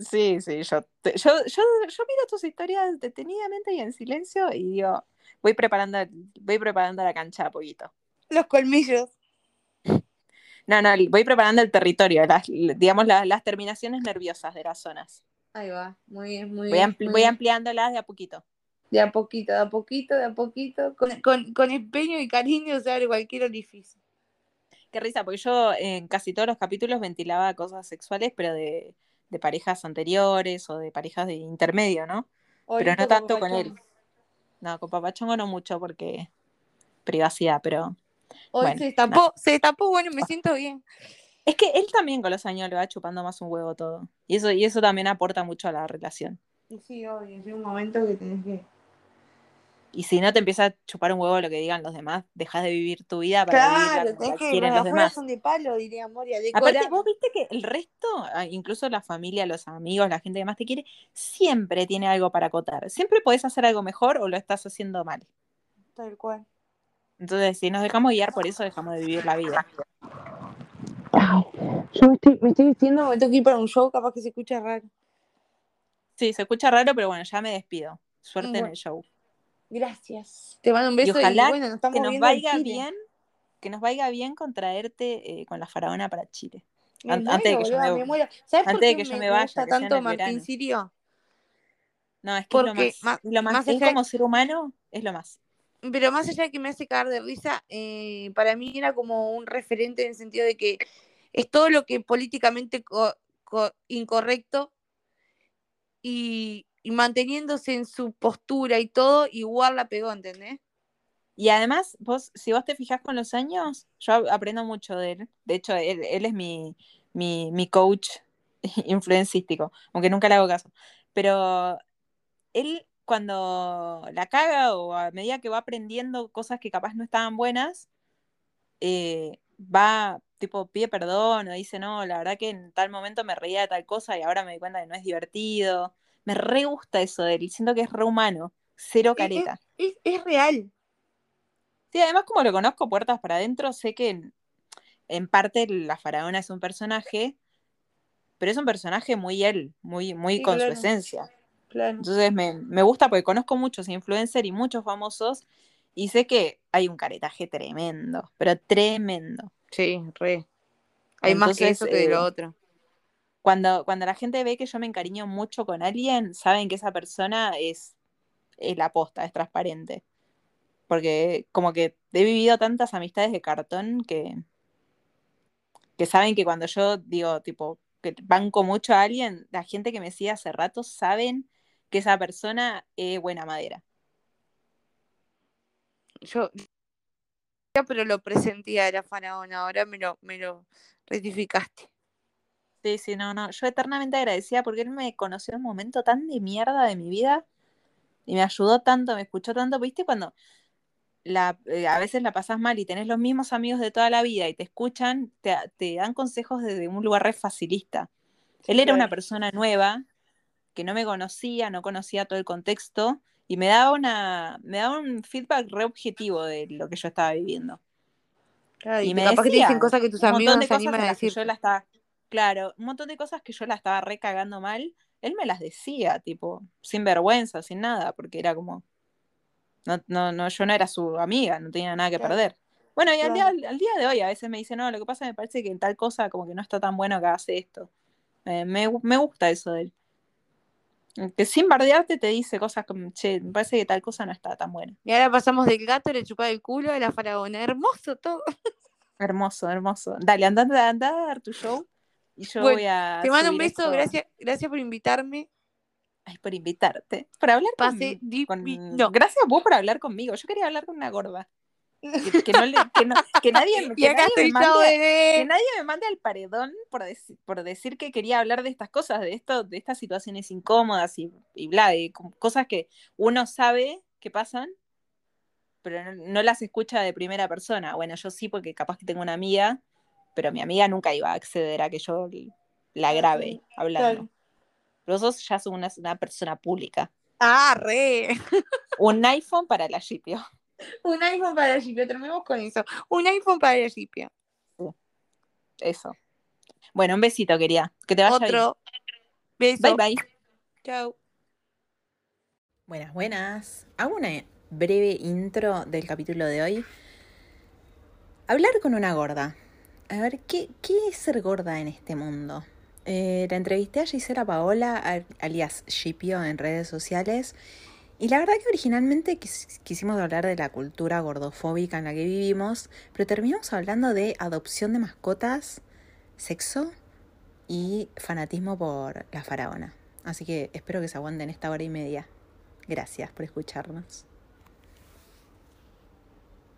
Sí, sí, yo, te- yo, yo, yo miro tus historias detenidamente y en silencio y digo, voy preparando, voy preparando la cancha a poquito.
Los colmillos.
No, no, voy preparando el territorio, las, digamos las, las terminaciones nerviosas de las zonas.
Ahí va, muy bien, muy
Voy,
bien.
ampli-
muy
voy
bien.
ampliándolas de a poquito.
De a poquito, de a poquito, de a poquito. Con, con, con empeño y cariño se abre cualquier orificio.
Qué risa, porque yo en casi todos los capítulos ventilaba cosas sexuales, pero de, de parejas anteriores o de parejas de intermedio, ¿no? Pero no tanto con él. No, con Papachongo no mucho porque privacidad, pero
Hoy
Bueno,
se destapó, se destapó, bueno, me siento bien.
es que él también con los años le va chupando más un huevo todo. Y eso, y eso también aporta mucho a la relación.
Sí, obvio, llega un momento que tenés que.
Y si no te empieza a chupar un huevo lo que digan los demás, dejas de vivir tu vida para
Claro, tenés
la
que.
quieren
Los
demás.
son de palo, diría Moria.
Aparte, vos viste que el resto, ah, incluso la familia, los amigos, la gente que más te quiere, siempre tiene algo para acotar. Siempre podés hacer algo mejor o lo estás haciendo mal.
Tal cual.
Entonces, si nos dejamos guiar por eso, dejamos de vivir la vida.
Yo me estoy, me estoy vistiendo, me tengo que ir para un show, capaz que se escucha raro.
Sí, se escucha raro, pero bueno, ya me despido. Suerte en el show.
Gracias. Te mando un beso y,
ojalá
bueno, nos estamos
Que nos vaya bien, que nos vaya bien con traerte eh, con la faraona para Chile.
Me
An-
muero,
antes de que yo me-
me muero. ¿Sabes
antes
por
de
qué
que yo
me,
vaya,
gusta tanto Martín. Sirio?
No, es que
Porque
es lo más. lo más,
más
él
allá de-
como ser humano es lo más.
Pero más allá de que me hace cagar de risa, eh, para mí era como un referente en el sentido de que es todo lo que políticamente co- co- incorrecto y, y manteniéndose en su postura y todo, igual la pegó, ¿entendés?
Y además, vos, si vos te fijas con los años, yo aprendo mucho de él. De hecho, él, él es mi, mi, mi coach influencístico, aunque nunca le hago caso. Pero él cuando la caga o a medida que va aprendiendo cosas que capaz no estaban buenas, eh, va, tipo, pide perdón o dice, no, la verdad que en tal momento me reía de tal cosa y ahora me di cuenta que no es divertido. Me re gusta eso de él, siento que es re humano, cero careta.
Es, es, real.
Sí, además como lo conozco puertas para adentro, sé que en, en, parte la faraona es un personaje, pero es un personaje muy él, muy, muy
Sí,
con
claro.
su esencia.
Claro.
Entonces me, me gusta porque conozco muchos influencers y muchos famosos y sé que hay un caretaje tremendo, pero tremendo.
Sí, re. Hay más que eso que de lo
eh,
otro.
Cuando, cuando la gente ve que yo me encariño mucho con alguien, saben que esa persona es, es la posta, es transparente. Porque como que he vivido tantas amistades de cartón que, que saben que cuando yo digo, tipo, que banco mucho a alguien, la gente que me sigue hace rato saben que esa persona es buena madera.
Yo, pero lo presentía era faraona, ahora me lo, me lo rectificaste.
Sí, sí, no, no. Yo eternamente agradecida porque él me conoció en un momento tan de mierda de mi vida y me ayudó tanto, me escuchó tanto, ¿viste? Cuando la, eh, a veces la pasás mal y tenés los mismos amigos de toda la vida y te escuchan, te, te dan consejos desde un lugar re facilista. Él era una persona nueva que no me conocía, no conocía todo el contexto y me daba una, me daba un feedback re objetivo de lo que yo estaba viviendo.
Claro, y,
Y me
capaz que te
decía
dicen cosas que tus amigos no se animan a decir.
yo la estaba, claro, un montón de cosas que yo la estaba recagando mal, él me las decía, tipo, sin vergüenza, sin nada, porque era como, no, no, no, yo no era su amiga, no tenía nada que
Claro.
perder. Bueno, y al día, al día de hoy a veces me dice, no, lo que pasa me parece que en tal cosa como que no está tan bueno que hagas esto. Eh, me, me gusta eso de él. Que sin bardearte te dice cosas como, che, me parece que tal cosa no está tan buena.
Y ahora pasamos del gato, le chupaba el culo a la faraona. Hermoso todo.
Hermoso, hermoso. Dale, anda, anda a dar tu show y yo
Bueno,
voy a
Te mando un beso,
esto.
gracias, gracias por invitarme.
Ay, por invitarte. Por hablar
Pasé
con, con-
divino.
Gracias a vos por hablar conmigo. Yo quería hablar con una gorda. Que, que no le- que, no- que nadie, que nadie mande, que nadie me mande al paredón por, deci- por decir que quería hablar de estas cosas, de esto, de estas situaciones incómodas y, y bla, de co- cosas que uno sabe que pasan, pero no, no las escucha de primera persona. Bueno, yo sí, porque capaz que tengo una amiga, pero mi amiga nunca iba a acceder a que yo la grabe hablando.
Claro.
Pero vos ya sos una, una persona pública.
Ah, re.
Un iPhone para la Shipio.
Un iPhone para el Gipio, terminemos con eso. Un iPhone para el Gipio.
Eso. Bueno, un besito, quería. Que te vaya
Otro. Beso.
bien. Bye, bye.
Chao.
Buenas, buenas. Hago una breve intro del capítulo de hoy. Hablar con una gorda. A ver, ¿qué, qué es ser gorda en este mundo? Eh, la entrevisté a Gisela Paola, alias Shipio, en redes sociales. Y la verdad que originalmente quis- quisimos hablar de la cultura gordofóbica en la que vivimos, pero terminamos hablando de adopción de mascotas, sexo y fanatismo por la faraona. Así que espero que se aguanten esta hora y media. Gracias por escucharnos.